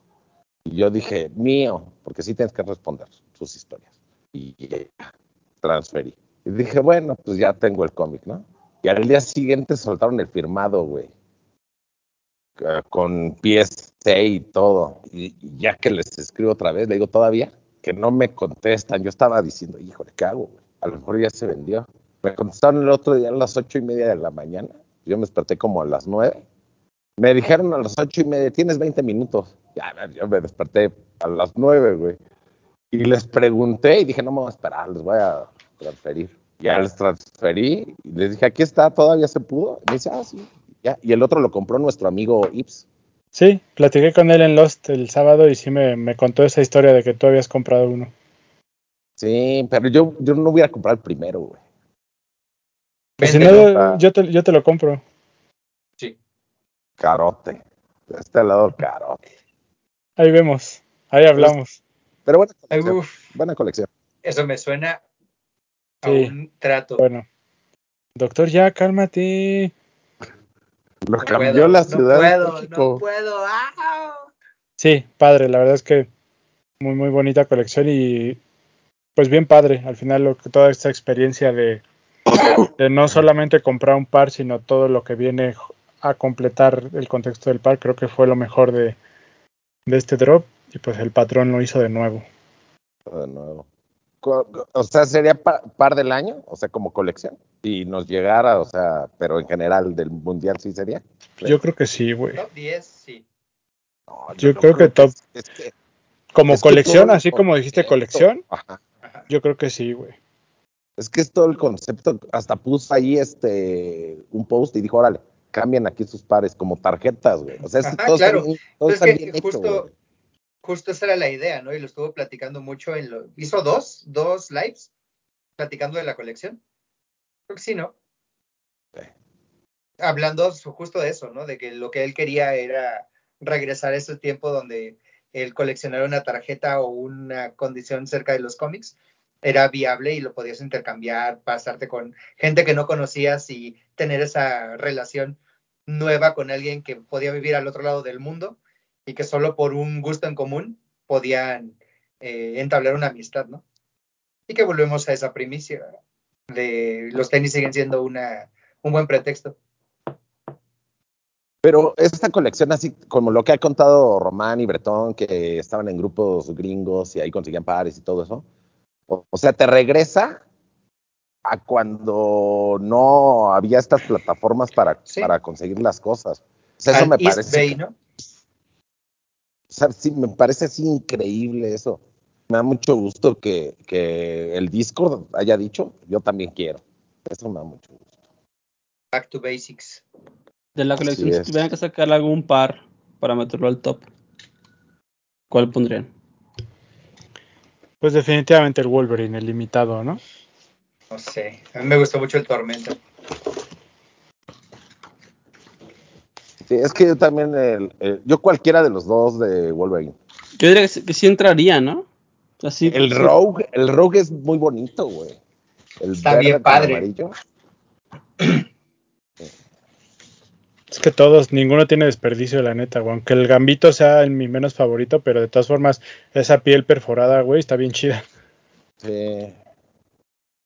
Y yo dije, mío, porque sí tienes que responder sus historias. Y ya, transferí. Y dije, bueno, pues ya tengo el cómic, ¿no? Y al día siguiente soltaron el firmado, güey. Eh, Con C y todo. Y ya que les escribo otra vez, le digo, todavía, que no me contestan. Yo estaba diciendo, híjole, ¿qué hago? A lo mejor ya se vendió. Me contestaron el otro día a las ocho y media de la mañana. Yo me desperté como a las nueve. Me dijeron a las ocho y media, tienes 20 minutos. Ya, yo me desperté a las nueve, güey. Y les pregunté y dije, no me voy a esperar, les voy a transferir. Ya les transferí y les dije, aquí está, todavía se pudo. Y me dice, ah, sí. Ya. Y el otro lo compró nuestro amigo Ips. Sí, platiqué con él en Lost el sábado y sí me, me contó esa historia de que tú habías comprado uno. Sí, pero yo, yo no hubiera comprado el primero, güey. Pues si no, yo te, yo te lo compro. Sí. Carote. De este lado, carote. Ahí vemos, ahí hablamos. Pero buena colección. uf, Buena colección. eso me suena a Sí. un trato. Bueno, doctor, ya cálmate. Lo No cambió puedo, la no ciudad puedo, de México. no puedo. ¡ah! Sí, padre, la verdad es que muy, muy bonita colección y pues bien padre. Al final, lo que, toda esta experiencia de, de no solamente comprar un par, sino todo lo que viene a completar el contexto del par, creo que fue lo mejor de, de este drop. Y pues el patrón lo hizo de nuevo. De nuevo. O sea, sería pa- par del año, o sea, como colección. Y nos llegara, o sea, pero en general del mundial sí sería. Yo creo que sí, güey. Top 10, sí. No, Yo no creo que top. Es, es que, Como es colección, así como dijiste colección, Ajá. Ajá. yo creo que sí, güey. Es que es todo el concepto. Hasta puso ahí este un post y dijo, órale, cambien aquí sus pares como tarjetas, güey. O sea, Ajá, todo, claro. está bien, todo Es está que bien hecho, justo- güey. Justo esa era la idea, ¿no? Y lo estuvo platicando mucho en lo... Hizo dos, dos lives platicando de la colección. Creo que sí, ¿no? Sí. Hablando justo de eso, ¿no? De que lo que él quería era regresar a ese tiempo donde el coleccionar una tarjeta o una condición cerca de los cómics era viable y lo podías intercambiar, pasarte con gente que no conocías y tener esa relación nueva con alguien que podía vivir al otro lado del mundo y que solo por un gusto en común podían eh, entablar una amistad, ¿no? Y que volvemos a esa primicia de los tenis siguen siendo una, un buen pretexto. Pero esta colección, así como lo que ha contado Román y Bretón, que estaban en grupos gringos y ahí conseguían pares y todo eso, o, o sea, te regresa a cuando no había estas plataformas para, Sí. para conseguir las cosas. O sea, eso Al me East parece, Bay, ¿no? o sea, sí, me parece así increíble eso. Me da mucho gusto que, que el Discord haya dicho, yo también quiero. Eso me da mucho gusto. Back to basics. De la colección, si tuvieran que sacar algún par para meterlo al top, ¿cuál pondrían? Pues definitivamente el Wolverine, el limitado, ¿no? No sé. A mí me gustó mucho el Tormenta. Sí, es que yo también, el- el- yo cualquiera de los dos de Wolverine. Yo diría que, sí- que sí entraría, ¿no? Así, El sí. Rogue, el Rogue es muy bonito, güey. El Está verde bien con padre. amarillo. Que todos, ninguno tiene desperdicio, la neta, güey. Aunque el gambito sea mi menos favorito, pero de todas formas, esa piel perforada, güey, está bien chida. Sí.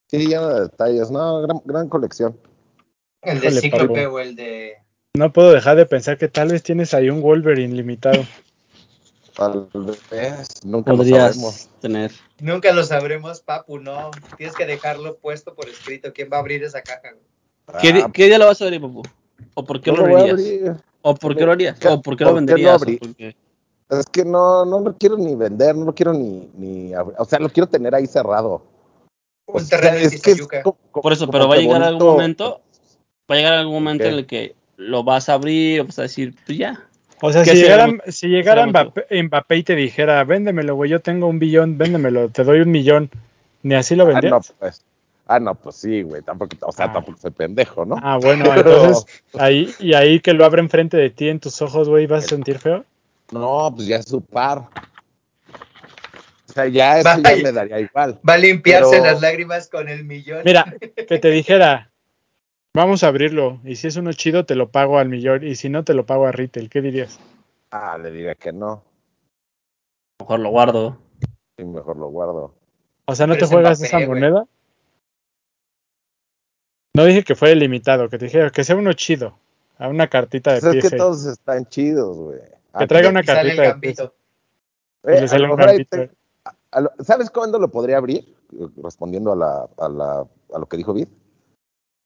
Sí, lleno de detalles. No, gran, gran colección. El de Híjole, Cíclope o el de. No puedo dejar de pensar que tal vez tienes ahí un Wolverine limitado. Tal vez, nunca lo sabremos. tener. Nunca lo sabremos, Papu, no. Tienes que dejarlo puesto por escrito. ¿Quién va a abrir esa caja? güey? ¿Qué, Ah, qué día lo vas a abrir, papu? ¿O por qué no lo abrir. ¿O por qué lo harías? ¿Qué- ¿O por qué lo qué venderías? ¿O abrí? por qué? Es que no, no lo quiero ni vender, no lo quiero ni, ni abrir. O sea, lo quiero tener ahí cerrado. O Un sea, terreno en es que es Tizayuca. co- co- Por eso, pero va a llegar algún momento, va a llegar algún momento en el que lo vas a abrir o vas a decir, pues ya, O sea, ¿Qué si llegara, si llegara? Mbappé, Mbappé y te dijera, véndemelo, güey, yo tengo un billón, véndemelo, te doy un millón, ¿ni así lo Ah, vendías? no, pues. Ah, no, pues sí, güey. Tampoco, o sea, Ah. tampoco soy pendejo, ¿no? Ah, bueno, entonces, ahí, y ahí que lo abre enfrente de ti en tus ojos, güey, ¿vas a sentir feo? No, pues ya es su par. O sea, ya eso ya me daría igual. Va a limpiarse Pero- las lágrimas con el millón. Mira, que te dijera, vamos a abrirlo, y si es uno chido, te lo pago al millón, y si no, te lo pago a retail, ¿qué dirías? Ah, le diría que no. mejor lo guardo. Y mejor lo guardo. O sea, ¿no Pero te juegas esa moneda? No dije que fuera limitado, que te dijera que sea uno chido, a una cartita de Pues es que todos están chidos, güey. Que traiga una y sale el cartita de gambito. y eh, le a sale lo un mejor ahí gambito. te- a lo- ¿Sabes cuándo lo podría abrir? Respondiendo a, la, a, la, a lo que dijo Vid.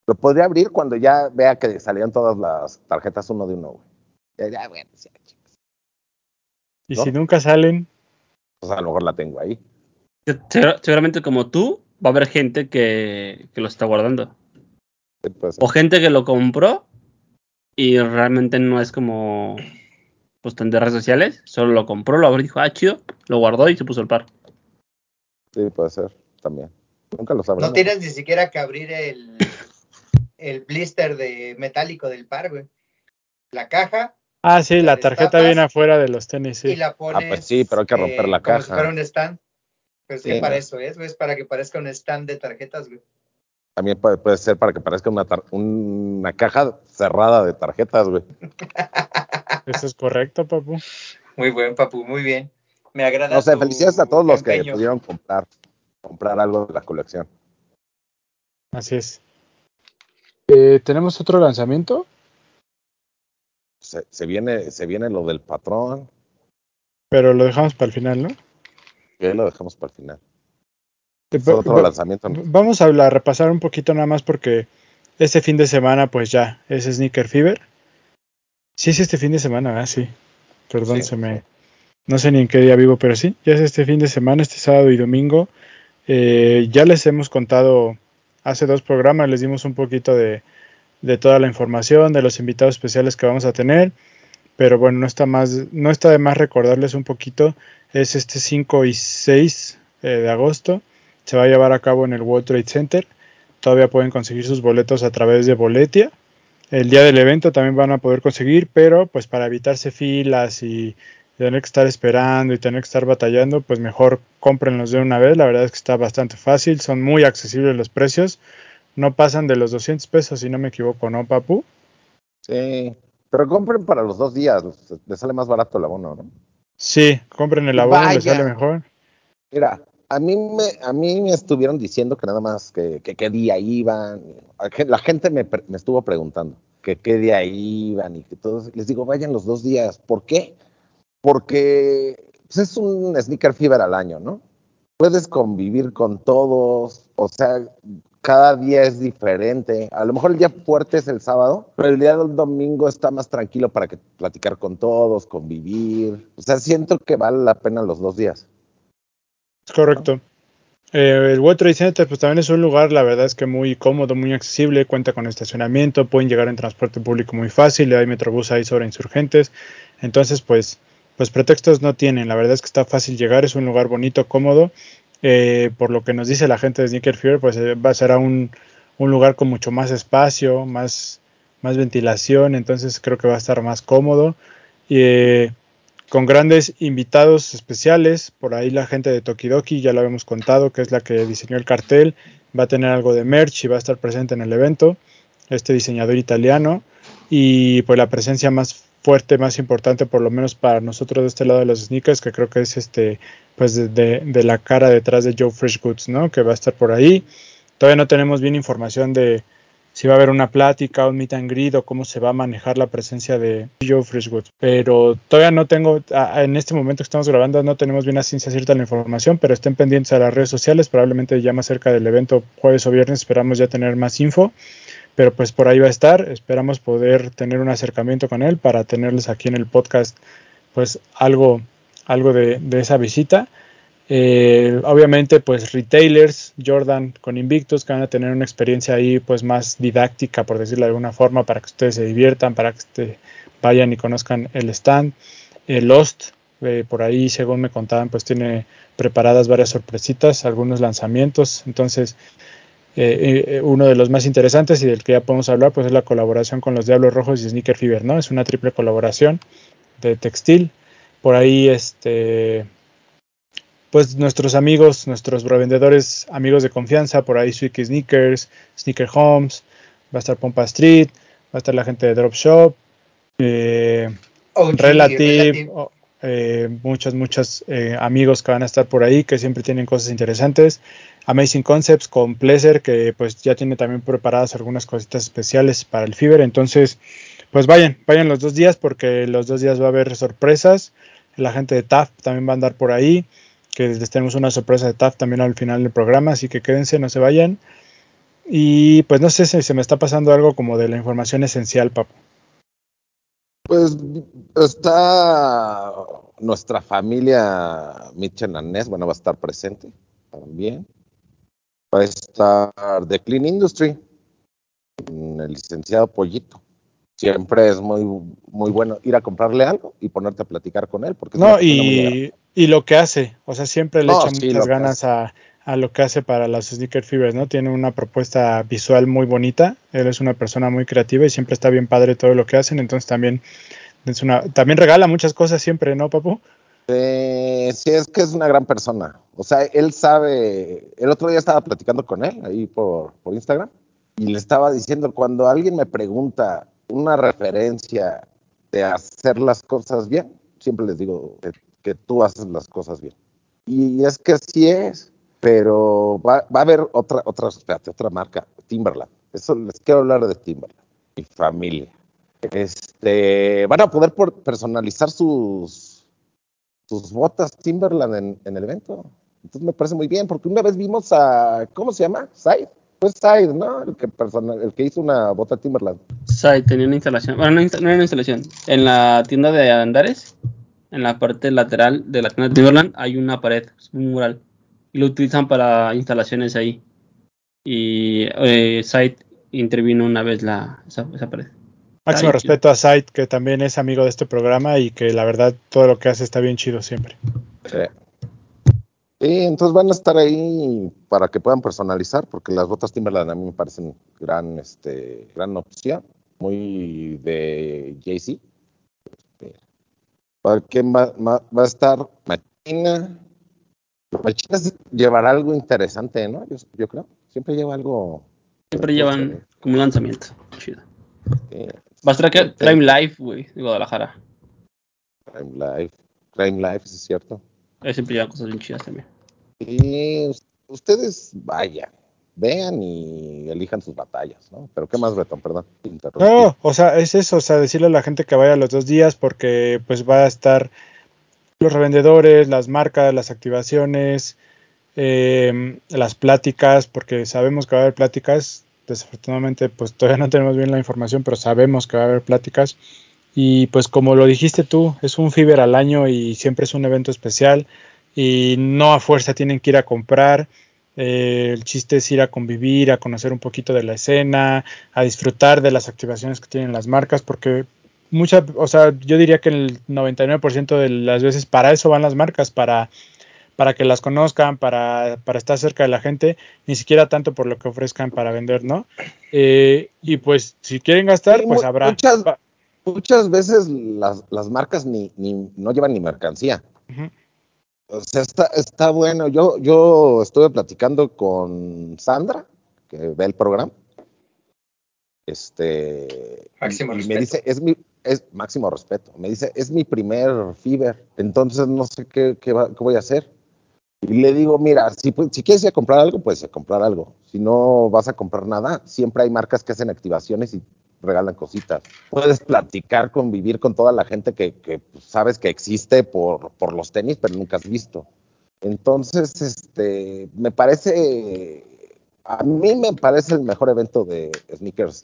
Lo podría abrir cuando ya vea que salían todas las tarjetas uno de uno, güey. Ya, ya, bueno, ya, chicos. Y ¿no? si nunca salen, Pues a lo mejor la tengo ahí. Segura- Seguramente como tú, va a haber gente que, que lo está guardando. O gente que lo compró y realmente no es como pues tan de redes sociales, solo lo compró, lo abrió y dijo, ah, chido, lo guardó y se puso el par. Sí, puede ser también. Nunca lo sabremos. No tienes ni siquiera que abrir el, el blister de metálico del par, güey. La caja Ah, sí, La la tarjeta viene afuera de los tenis, y sí. la pones. Ah, pues sí, pero hay que romper la como caja. si fuera un stand. Pues sí, Sí, para no. eso es, güey. Es para que parezca un stand de tarjetas, güey. También puede, puede ser para que parezca una, tar- una caja cerrada de tarjetas, güey. Eso es correcto, papu. Muy buen, papu, muy bien. Me agrada. No sé, felicidades a todos los que pudieron comprar, comprar algo de la colección. Así es. Eh, ¿Tenemos otro lanzamiento? Se, se viene, se viene lo del patrón, Pero lo dejamos para el final, ¿no? que lo dejamos para el final. Vamos a hablar, repasar un poquito nada más porque este fin de semana, pues ya, es Sneaker Fever. Sí, es este fin de semana, ah, sí. Perdón, Sí, se me. sí. No sé ni en qué día vivo, pero sí, ya es este fin de semana, este sábado y domingo. Eh, ya les hemos contado hace dos programas, les dimos un poquito de, de toda la información, de los invitados especiales que vamos a tener. Pero bueno, no está, más, no está de más recordarles un poquito. Es este 5 y 6 eh, de agosto. Se va a llevar a cabo en el World Trade Center. Todavía pueden conseguir sus boletos a través de Boletia. El día del evento también van a poder conseguir, pero pues para evitarse filas y tener que estar esperando y tener que estar batallando, pues mejor cómprenlos de una vez. La verdad es que está bastante fácil, son muy accesibles los precios. No pasan de los 200 pesos, si no me equivoco, ¿no, papu? Sí, pero compren para los dos días, les sale más barato el abono, ¿no? Sí, compren el abono, les sale mejor. Mira, a mí me, a mí me estuvieron diciendo que nada más que, qué día iban. La gente me, me estuvo preguntando que qué día iban y que todos. Les digo, vayan los dos días. ¿Por qué? Porque pues, es un sneaker fever al año, ¿no? Puedes convivir con todos, o sea, cada día es diferente. A lo mejor el día fuerte es el sábado, pero el día del domingo está más tranquilo para que platicar con todos, convivir. O sea, siento que vale la pena los dos días. Es correcto. Eh, el World Trade Center pues también es un lugar, la verdad es que muy cómodo, muy accesible, cuenta con estacionamiento, pueden llegar en transporte público muy fácil, hay metrobús ahí sobre insurgentes, entonces pues, pues pretextos no tienen, la verdad es que está fácil llegar, es un lugar bonito, cómodo, eh, por lo que nos dice la gente de Sneaker Fear, pues eh, va a ser un, un lugar con mucho más espacio, más, más ventilación, entonces creo que va a estar más cómodo. Y, eh, con grandes invitados especiales. Por ahí la gente de Tokidoki, ya lo habíamos contado, que es la que diseñó el cartel, va a tener algo de merch y va a estar presente en el evento, este diseñador italiano. Y pues la presencia más fuerte, más importante, por lo menos para nosotros de este lado de los sneakers, que creo que es este, pues de, de, de la cara detrás de Joe Fresh Goods, ¿no? Que va a estar por ahí. Todavía no tenemos bien información de si va a haber una plática, un meet and greet o cómo se va a manejar la presencia de Joe Freshwood. Pero todavía no tengo, en este momento que estamos grabando, no tenemos bien a ciencia cierta la información, pero estén pendientes a las redes sociales, probablemente ya más cerca del evento, jueves o viernes, esperamos ya tener más info. Pero pues por ahí va a estar, esperamos poder tener un acercamiento con él para tenerles aquí en el podcast pues algo, algo de, de esa visita. Eh, obviamente, pues retailers, Jordan con Invictus, que van a tener una experiencia ahí pues más didáctica, por decirlo de alguna forma, para que ustedes se diviertan, para que vayan y conozcan el stand. Eh, Lost, eh, por ahí, según me contaban, pues tiene preparadas varias sorpresitas, algunos lanzamientos. Entonces, uno de los más interesantes y del que ya podemos hablar, pues es la colaboración con los Diablos Rojos y Sneaker Fever, ¿no? Es una triple colaboración de textil. Por ahí, este, pues nuestros amigos, nuestros revendedores, amigos de confianza, por ahí Sweeky Sneakers, Sneaker Homes, va a estar Pompa Street, va a estar la gente de Drop Shop, eh, OG, Relative, Relative. o- eh, muchos, muchos eh, amigos que van a estar por ahí, que siempre tienen cosas interesantes. Amazing Concepts con Pleasure, que pues ya tiene también preparadas algunas cositas especiales para el Fever. Entonces, pues vayan, vayan los dos días, porque los dos días va a haber sorpresas. La gente de TAF también va a andar por ahí, que les tenemos una sorpresa de TAF también al final del programa, así que quédense, no se vayan. Y pues no sé si se me está pasando algo como de la información esencial, papá. Pues está nuestra familia Mitchell Ness, bueno, va a estar presente también. Va a estar The Clean Industry, el licenciado Pollito. Siempre es muy, muy bueno ir a comprarle algo y ponerte a platicar con él. Porque No, y, y lo que hace, o sea, siempre le No, echa sí, muchas ganas a, a lo que hace para las Sneaker Fevers, ¿no? Tiene una propuesta visual muy bonita, él es una persona muy creativa y siempre está bien padre todo lo que hacen, entonces también es una, también regala muchas cosas siempre, ¿no, papu? Eh, sí, es que es una gran persona. O sea, él sabe. El otro día estaba platicando con él ahí por, por Instagram y le estaba diciendo: cuando alguien me pregunta una referencia de hacer las cosas bien, siempre les digo que, tú haces las cosas bien. Y es que sí es, pero va, va a haber otra, otra, espérate, otra marca, Timberland. Eso les quiero hablar de Timberland, mi familia. Este, van a poder personalizar sus, sus botas Timberland en, el evento. Entonces me parece muy bien, porque una vez vimos a, ¿cómo se llama? Side. Pues Side, ¿no? El que, persona- el que hizo una bota Timberland. Sai tenía una instalación, bueno, no, no era una instalación. En la tienda de Andares, en la parte lateral de la tienda de Timberland, hay una pared, un mural. Y lo utilizan para instalaciones ahí. Y eh, Sai intervino una vez la, esa, esa pared. Máximo Ay, respeto a Said, que también es amigo de este programa y que la verdad todo lo que hace está bien chido siempre. Sí, entonces van a estar ahí para que puedan personalizar, porque las botas Timberland a mí me parecen gran, este, gran opción, muy de Jay-Z. Este, ¿para ¿Quién va, va- va a estar? Machina. Machina llevará algo interesante, ¿no? Yo, yo creo. Siempre lleva algo. Siempre llevan como un lanzamiento. Chido. Va a estar aquí Sí. Crime Life, güey, de Guadalajara. Crime Life. Crime Life, sí es cierto. Ahí siempre llevan cosas bien chidas también. Y us- ustedes vayan, vean y elijan sus batallas, ¿no? Pero qué más, Bretón, perdón. No, o sea, es eso, o sea, decirle a la gente que vaya los dos días porque pues va a estar los revendedores, las marcas, las activaciones, eh, las pláticas, porque sabemos que va a haber pláticas, desafortunadamente pues todavía no tenemos bien la información, pero sabemos que va a haber pláticas y pues como lo dijiste tú, es un Fiber al año y siempre es un evento especial y no a fuerza tienen que ir a comprar. Eh, el chiste es ir a convivir, a conocer un poquito de la escena, a disfrutar de las activaciones que tienen las marcas, porque mucha, o sea, yo diría que el 99% de las veces para eso van las marcas, para, para que las conozcan, para, para estar cerca de la gente, ni siquiera tanto por lo que ofrezcan para vender, ¿no? Eh, y pues si quieren gastar, Sí, pues habrá. muchas- veces las, las marcas ni, ni, no llevan ni mercancía. O sea, está, está bueno. Yo, yo estuve platicando con Sandra, que ve el programa. Este. Máximo y, respeto. me dice, es mi, es máximo respeto. Me dice, es mi primer Fiber, entonces no sé qué, qué, va- qué voy a hacer. Y le digo, mira, si, si quieres ir a comprar algo, pues a comprar algo. Si no vas a comprar nada, siempre hay marcas que hacen activaciones y regalan cositas. Puedes platicar, convivir con toda la gente que, que, pues, sabes que existe por, por los tenis, pero nunca has visto. Entonces, este, me parece, a mí me parece el mejor evento de sneakers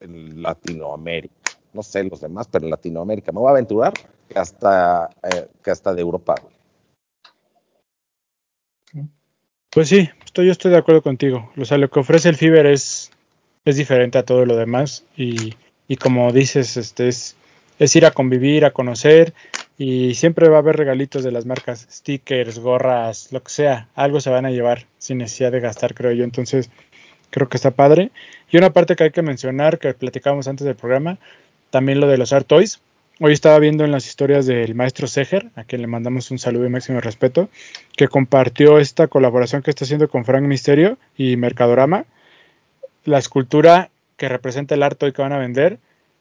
en Latinoamérica. No sé los demás, pero en Latinoamérica. Me voy a aventurar que hasta, eh, que hasta de Europa. güey. Pues sí, estoy, yo estoy de acuerdo contigo. O sea, lo que ofrece el Fiber es, es diferente a todo lo demás y, y como dices, este es, es ir a convivir, a conocer y siempre va a haber regalitos de las marcas, stickers, gorras, lo que sea, algo se van a llevar sin necesidad de gastar, creo yo. Entonces, creo que está padre. Y una parte que hay que mencionar, que platicábamos antes del programa, también lo de los Art Toys. Hoy estaba viendo en las historias del maestro Seger, a quien le mandamos un saludo y máximo respeto, que compartió esta colaboración que está haciendo con Frank Misterio y Mercadorama. La escultura que representa el Art Toy que van a vender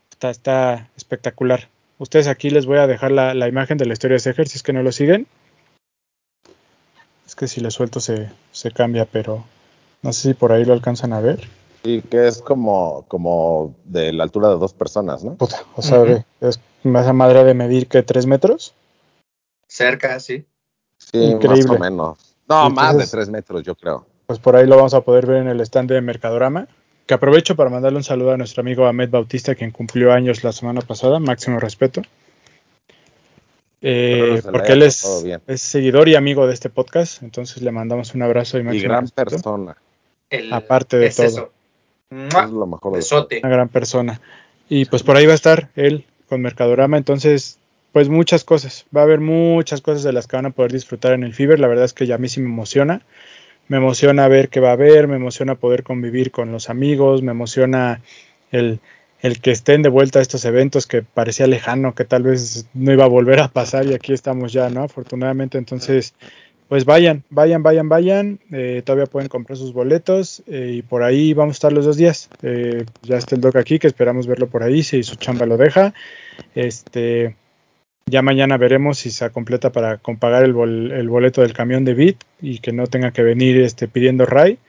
está, está espectacular. Ustedes aquí les voy a dejar la, la, imagen de la historia de Seger, si es que no lo siguen. Es que si lo suelto se, se cambia, pero no sé si por ahí lo alcanzan a ver. Y que es como, como de la altura de dos personas, ¿no? Puta, o sea, uh -huh. es esa madre de medir que tres metros. Cerca, sí. Sí, Increíble. más o menos. No, Entonces, más de tres metros, yo creo. Pues por ahí lo vamos a poder ver en el stand de Mercadorama. Que aprovecho para mandarle un saludo a nuestro amigo Ahmed Bautista, quien cumplió años la semana pasada. Máximo respeto. Eh, porque él es, es, seguidor y amigo de este podcast. Entonces le mandamos un abrazo y máximo Y gran respeto. persona. El, Aparte de es todo. Eso. Es lo mejor de. Una gran persona. Y pues por ahí va a estar él con Mercadorama. Entonces, pues muchas cosas. Va a haber muchas cosas de las que van a poder disfrutar en el Fiber. La verdad es que ya a mí sí me emociona. Me emociona ver qué va a haber, me emociona poder convivir con los amigos, me emociona el, el que estén de vuelta a estos eventos que parecía lejano, que tal vez no iba a volver a pasar y aquí estamos ya, ¿no? Afortunadamente, entonces, pues vayan, vayan, vayan, vayan. Eh, todavía pueden comprar sus boletos eh, y por ahí vamos a estar los dos días. Eh, ya está el doc aquí, que esperamos verlo por ahí, si su chamba lo deja. Este, ya mañana veremos si se completa para pagar el, bol, el, boleto del camión de Bit y que no tenga que venir este, pidiendo Ray.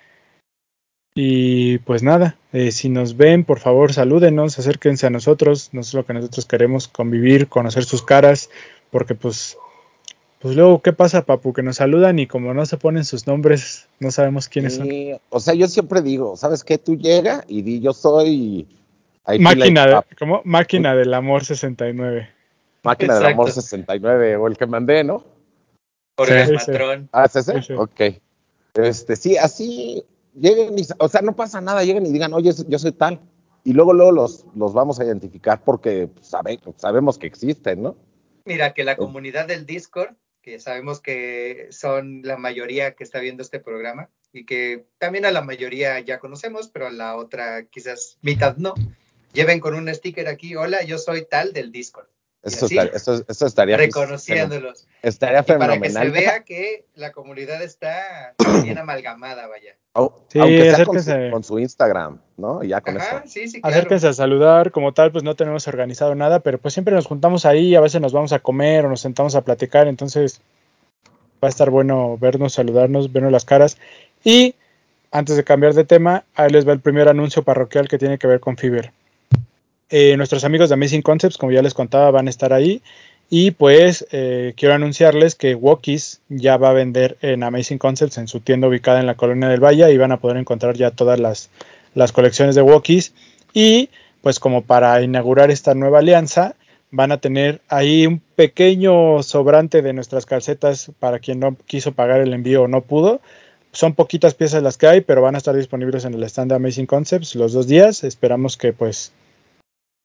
Y pues nada, eh, si nos ven, por favor, salúdenos, acérquense a nosotros, no es lo que nosotros queremos, convivir, conocer sus caras, porque pues, pues luego, ¿qué pasa, Papu? Que nos saludan y como no se ponen sus nombres, no sabemos quiénes sí, son. O sea, yo siempre digo, ¿sabes qué? Tú llega y di, yo soy... Máquina, de, ¿cómo? Máquina del Amor 69. Máquina Exacto. del Amor 69, o el que mandé, ¿no? Por Sí, el patrón. Ah, ¿es ese? Sí, sí. Ok. Este, sí, así lleguen y, o sea, no pasa nada, lleguen y digan, oye, yo soy tal. Y luego, luego los, los vamos a identificar porque sabe, sabemos que existen, ¿no? Mira, que la comunidad del Discord, que sabemos que son la mayoría que está viendo este programa y que también a la mayoría ya conocemos, pero a la otra quizás mitad no, lleven con un sticker aquí, hola, yo soy tal del Discord. Eso, así, estaría, eso, eso estaría reconociéndolos. Estaría Y para que fenomenal. se vea que la comunidad está bien amalgamada, vaya. Sí, aunque sea con su, acérquense. con su Instagram, ¿no? Y ya con Ajá, eso. sí, sí, claro. Acérquense a saludar, como tal, pues no tenemos organizado nada, pero pues siempre nos juntamos ahí, a veces nos vamos a comer o nos sentamos a platicar, entonces va a estar bueno vernos, saludarnos, vernos las caras. Y antes de cambiar de tema, ahí les va el primer anuncio parroquial que tiene que ver con Fiverr. Eh, nuestros amigos de Amazing Concepts, como ya les contaba, van a estar ahí. Y pues eh, quiero anunciarles que Wokis ya va a vender en Amazing Concepts en su tienda ubicada en la colonia del Valle y van a poder encontrar ya todas las, las colecciones de Wokis. Y pues como para inaugurar esta nueva alianza, van a tener ahí un pequeño sobrante de nuestras calcetas para quien no quiso pagar el envío o no pudo. Son poquitas piezas las que hay, pero van a estar disponibles en el stand de Amazing Concepts los dos días. Esperamos que pues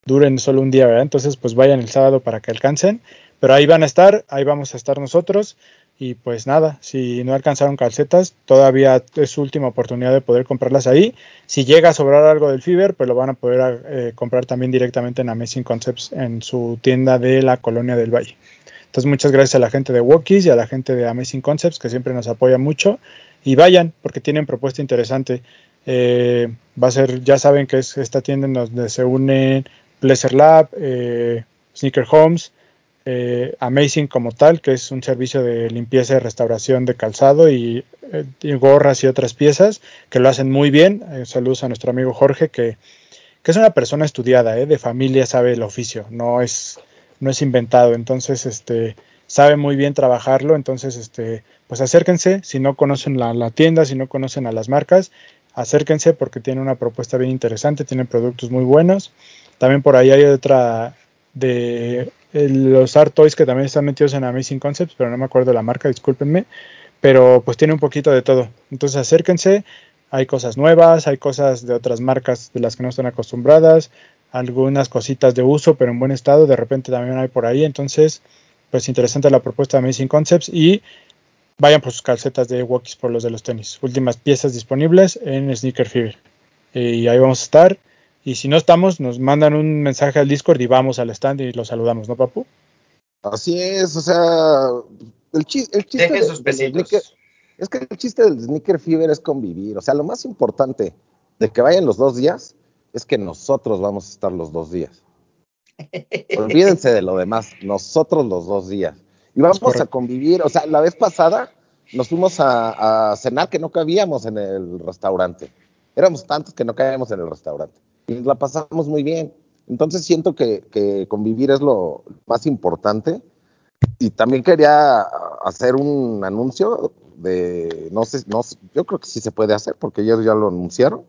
duren solo un día, ¿verdad? Entonces pues vayan el sábado para que alcancen. Pero ahí van a estar, ahí vamos a estar nosotros. Y pues nada, si no alcanzaron calcetas, todavía es su última oportunidad de poder comprarlas ahí. Si llega a sobrar algo del Fiverr, pues lo van a poder eh, comprar también directamente en Amazing Concepts en su tienda de la Colonia del Valle. Entonces muchas gracias a la gente de Wokis y a la gente de Amazing Concepts que siempre nos apoya mucho. Y vayan, porque tienen propuesta interesante. Eh, va a ser, ya saben que es esta tienda en donde se unen Pleasure Lab, eh, Sneaker Homes, eh, Amazing como tal, que es un servicio de limpieza y restauración de calzado y, eh, gorras y otras piezas que lo hacen muy bien. Eh, saludos a nuestro amigo Jorge, que, que es una persona estudiada, eh, de familia, sabe el oficio, no es, no es inventado. Entonces, este sabe muy bien trabajarlo. Entonces, este, pues acérquense. Si no conocen la, la tienda, si no conocen a las marcas, acérquense porque tiene una propuesta bien interesante, tiene productos muy buenos. También por ahí hay otra de eh, los Art Toys que también están metidos en Amazing Concepts, pero no me acuerdo la marca, discúlpenme. Pero pues tiene un poquito de todo. Entonces acérquense, hay cosas nuevas, hay cosas de otras marcas de las que no están acostumbradas, algunas cositas de uso, pero en buen estado, de repente también hay por ahí, entonces, pues interesante la propuesta de Amazing Concepts y vayan por sus calcetas de Walkies por los de los tenis. Últimas piezas disponibles en Sneaker Fever. Y ahí vamos a estar. Y si no estamos, nos mandan un mensaje al Discord y vamos al stand y los saludamos, ¿no, papu? Así es, o sea, el, chi- el chiste Dejen de- sus del besitos. sneaker- es que el chiste del sneaker fever es convivir. O sea, lo más importante de que vayan los dos días es que nosotros vamos a estar los dos días. Olvídense de lo demás, nosotros los dos días. Y vamos correcto. a convivir. O sea, la vez pasada nos fuimos a, a cenar que no cabíamos en el restaurante. Éramos tantos que no cabíamos en el restaurante. Y la pasamos muy bien. Entonces siento que, que convivir es lo más importante. Y también quería hacer un anuncio de, no sé, no yo creo que sí se puede hacer porque ellos ya lo anunciaron.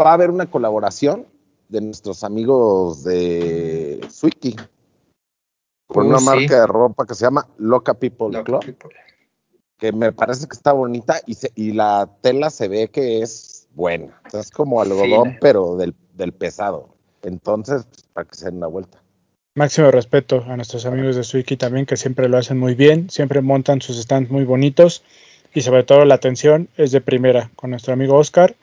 Va a haber una colaboración de nuestros amigos de Swiki con Uh, una sí. marca de ropa que se llama Loca People Club, people. que me parece que está bonita y, se- y la tela se ve que es buena. O sea, es como algodón, Fina. pero del, del pesado. Entonces, pues, para que se den una vuelta. Máximo respeto a nuestros amigos de Swiki también, que siempre lo hacen muy bien, siempre montan sus stands muy bonitos y sobre todo la atención es de primera con nuestro amigo Oscar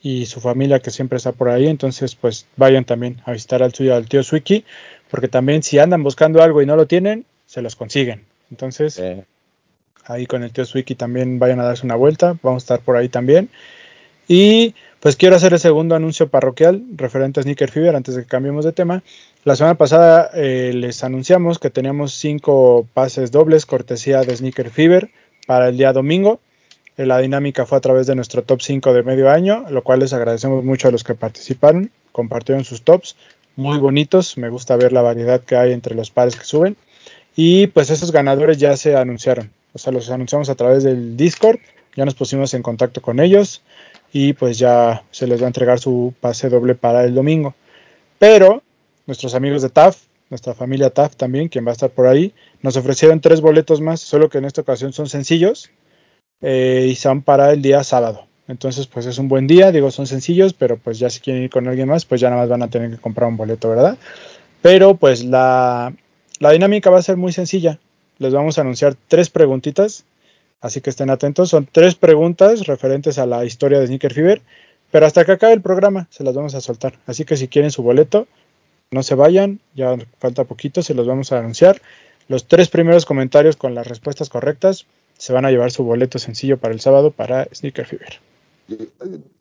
y su familia que siempre está por ahí. Entonces, pues vayan también a visitar al suyo, al tío Swiki, porque también si andan buscando algo y no lo tienen, se los consiguen. Entonces, Eh, ahí con el tío Swiki también vayan a darse una vuelta, vamos a estar por ahí también. Y pues quiero hacer el segundo anuncio parroquial referente a Sneaker Fever antes de que cambiemos de tema. La semana pasada eh, les anunciamos que teníamos cinco pases dobles cortesía de Sneaker Fever para el día domingo. Eh, La dinámica fue a través de nuestro top 5 de medio año, lo cual les agradecemos mucho a los que participaron, compartieron sus tops, muy bonitos, me gusta ver la variedad que hay entre los pares que suben. Y pues esos ganadores ya se anunciaron, o sea, los anunciamos a través del Discord, ya nos pusimos en contacto con ellos y pues ya se les va a entregar su pase doble para el domingo. Pero nuestros amigos de TAF, nuestra familia TAF también, quien va a estar por ahí, nos ofrecieron tres boletos más, solo que en esta ocasión son sencillos eh, y son para el día sábado. Entonces, pues es un buen día, digo, son sencillos, pero pues ya si quieren ir con alguien más, pues ya nada más van a tener que comprar un boleto, ¿verdad? Pero pues la, la dinámica va a ser muy sencilla. Les vamos a anunciar tres preguntitas, así que estén atentos. Son tres preguntas referentes a la historia de Sneaker Fever, pero hasta que acabe el programa se las vamos a soltar. Así que si quieren su boleto, no se vayan, ya falta poquito, se los vamos a anunciar. Los tres primeros comentarios con las respuestas correctas se van a llevar su boleto sencillo para el sábado para Sneaker Fever.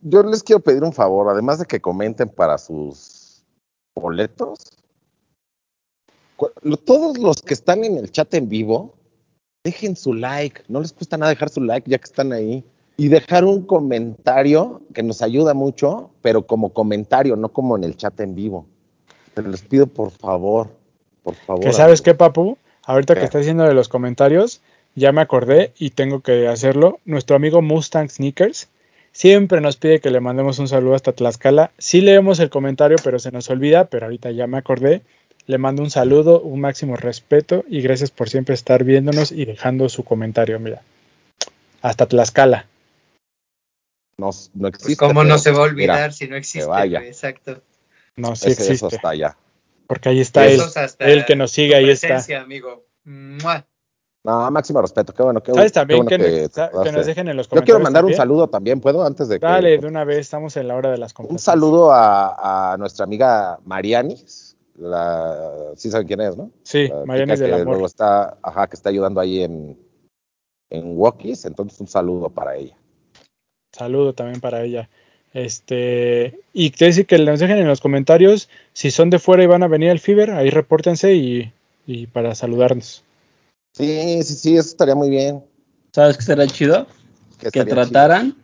Yo les quiero pedir un favor, además de que comenten para sus boletos, todos los que están en el chat en vivo, dejen su like, no les cuesta nada dejar su like ya que están ahí. Y dejar un comentario que nos ayuda mucho, pero como comentario, no como en el chat en vivo. Pero les pido por favor, por favor. Que sabes qué, Papu, ahorita ¿Qué? que estás diciendo de los comentarios, ya me acordé y tengo que hacerlo. Nuestro amigo Mustang Sneakers siempre nos pide que le mandemos un saludo hasta Tlaxcala. Sí leemos el comentario, pero se nos olvida, pero ahorita ya me acordé. Le mando un saludo, un máximo respeto y gracias por siempre estar viéndonos y dejando su comentario. Mira, hasta Tlaxcala. No, no Pues existe. cómo no se va a mira, olvidar si no existe, vaya. exacto. No, sí ese- eso existe. está allá. Porque ahí está él. El que nos sigue, ahí está. amigo. ¡Mua! No, máximo respeto, qué bueno, qué, ¿Sabes qué también bueno que, que que nos dejen en los Yo comentarios? quiero mandar un saludo también, ¿puedo? Antes de que. Dale, de una vez, estamos en la hora de las Un saludo a, a nuestra amiga Marianis. La, sí saben quién es, ¿no? Sí, chica del que Amor. luego está, ajá, que está ayudando ahí en, en Walkies. Entonces, un saludo para ella. Saludo también para ella. Este, y te dice que nos dejen en los comentarios si son de fuera y van a venir al Fiber, ahí repórtense y, y para saludarnos. Sí, sí, sí, eso estaría muy bien. ¿Sabes qué sería chido? Que, trataran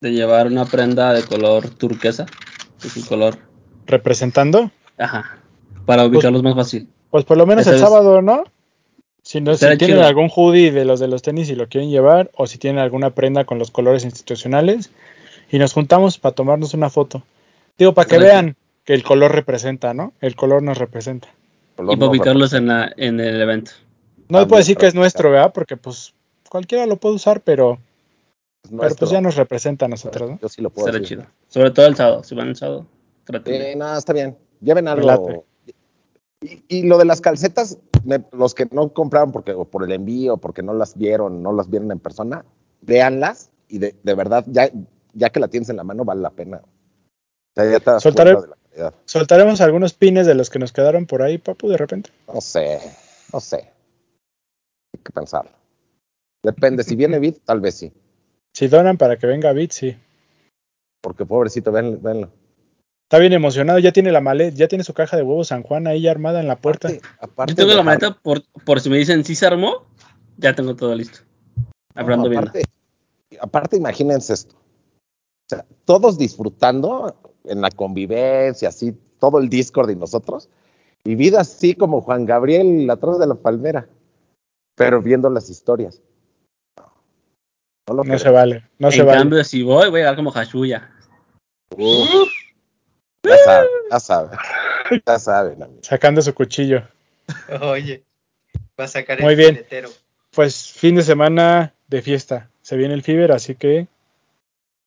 de llevar una prenda de color turquesa. Es color. Representando, Ajá. Para ubicarlos más fácil. pues por lo menos Esa el sábado, ¿no? Si, no, si tienen chido. algún hoodie de los de los tenis y lo quieren llevar, o si tienen alguna prenda con los colores institucionales, y nos juntamos para tomarnos una foto. Digo, para que vean que el color representa, ¿no? El color nos representa. Y para ubicarlos en, la, en el evento. No También puedo decir que es nuestro, ¿verdad? Porque pues cualquiera lo puede usar, pero, pero pues ya nos representa a nosotros, ¿no? Yo sí lo puedo Será decir. chido. Sobre todo el sábado. Si van el sábado. traten de- Eh, no, está bien. Lleven algo. late. Y, y lo de las calcetas, me- los que no compraron porque o por el envío, porque no las vieron, no las vieron en persona, véanlas y de, de verdad, ya, ya que la tienes en la mano, vale la pena. O sea, ya te das de la calidad. Soltaremos algunos pines de los que nos quedaron por ahí, papu, de repente. No sé, no sé. Hay que pensarlo. Depende, si viene Bit, tal vez sí. Si donan para que venga Bit, sí. Porque pobrecito, ven, venlo. Está bien emocionado, ya tiene la maleta, ya tiene su caja de huevos San Juan ahí armada en la puerta. Aparte, aparte Yo tengo la maleta por, por si me dicen si se armó, ya tengo todo listo. Hablando No, bien. aparte, aparte, imagínense esto. O sea, todos disfrutando en la convivencia, así, todo el Discord y nosotros, y vida así como Juan Gabriel atrás de la palmera, pero viendo las historias. No, lo No se vale, no se en vale. cambio, si voy, voy a llegar como Hashuya. Uf. Ya saben, ya saben. Ya saben, amigos. Sacando su cuchillo. Oye, va a sacar Muy el bien. filetero. Pues fin de semana de fiesta. Se viene el Fiber, así que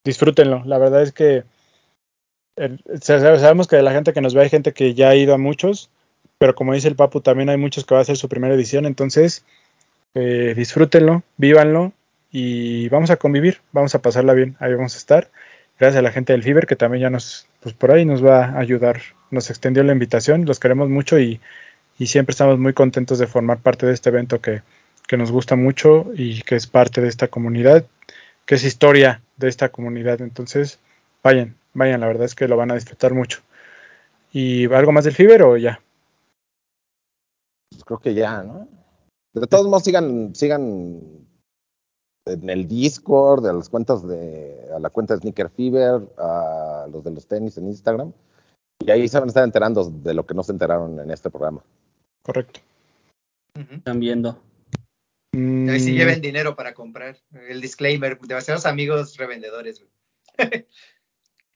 disfrútenlo. La verdad es que sa- sa- sabemos que de la gente que nos ve hay gente que ya ha ido a muchos, pero como dice el Papu, también hay muchos que va a hacer su primera edición. Entonces, eh, disfrútenlo, vívanlo y vamos a convivir, vamos a pasarla bien. Ahí vamos a estar. Gracias a la gente del Fiber que también ya nos, pues por ahí nos va a ayudar. Nos extendió la invitación, los queremos mucho y, y siempre estamos muy contentos de formar parte de este evento que, que nos gusta mucho y que es parte de esta comunidad, que es historia de esta comunidad. Entonces, vayan, vayan, la verdad es que lo van a disfrutar mucho. ¿Y algo más del Fiber o ya? Pues creo que ya, ¿no? De todos modos, sigan, sigan en el Discord, a las cuentas de, a la cuenta de Sneaker Fever, a los de los tenis en Instagram. Y ahí se van a estar enterando de lo que no se enteraron en este programa. Correcto. Están viendo. Mm, Ahí sí lleven dinero para comprar. El disclaimer, demasiados amigos revendedores. güey.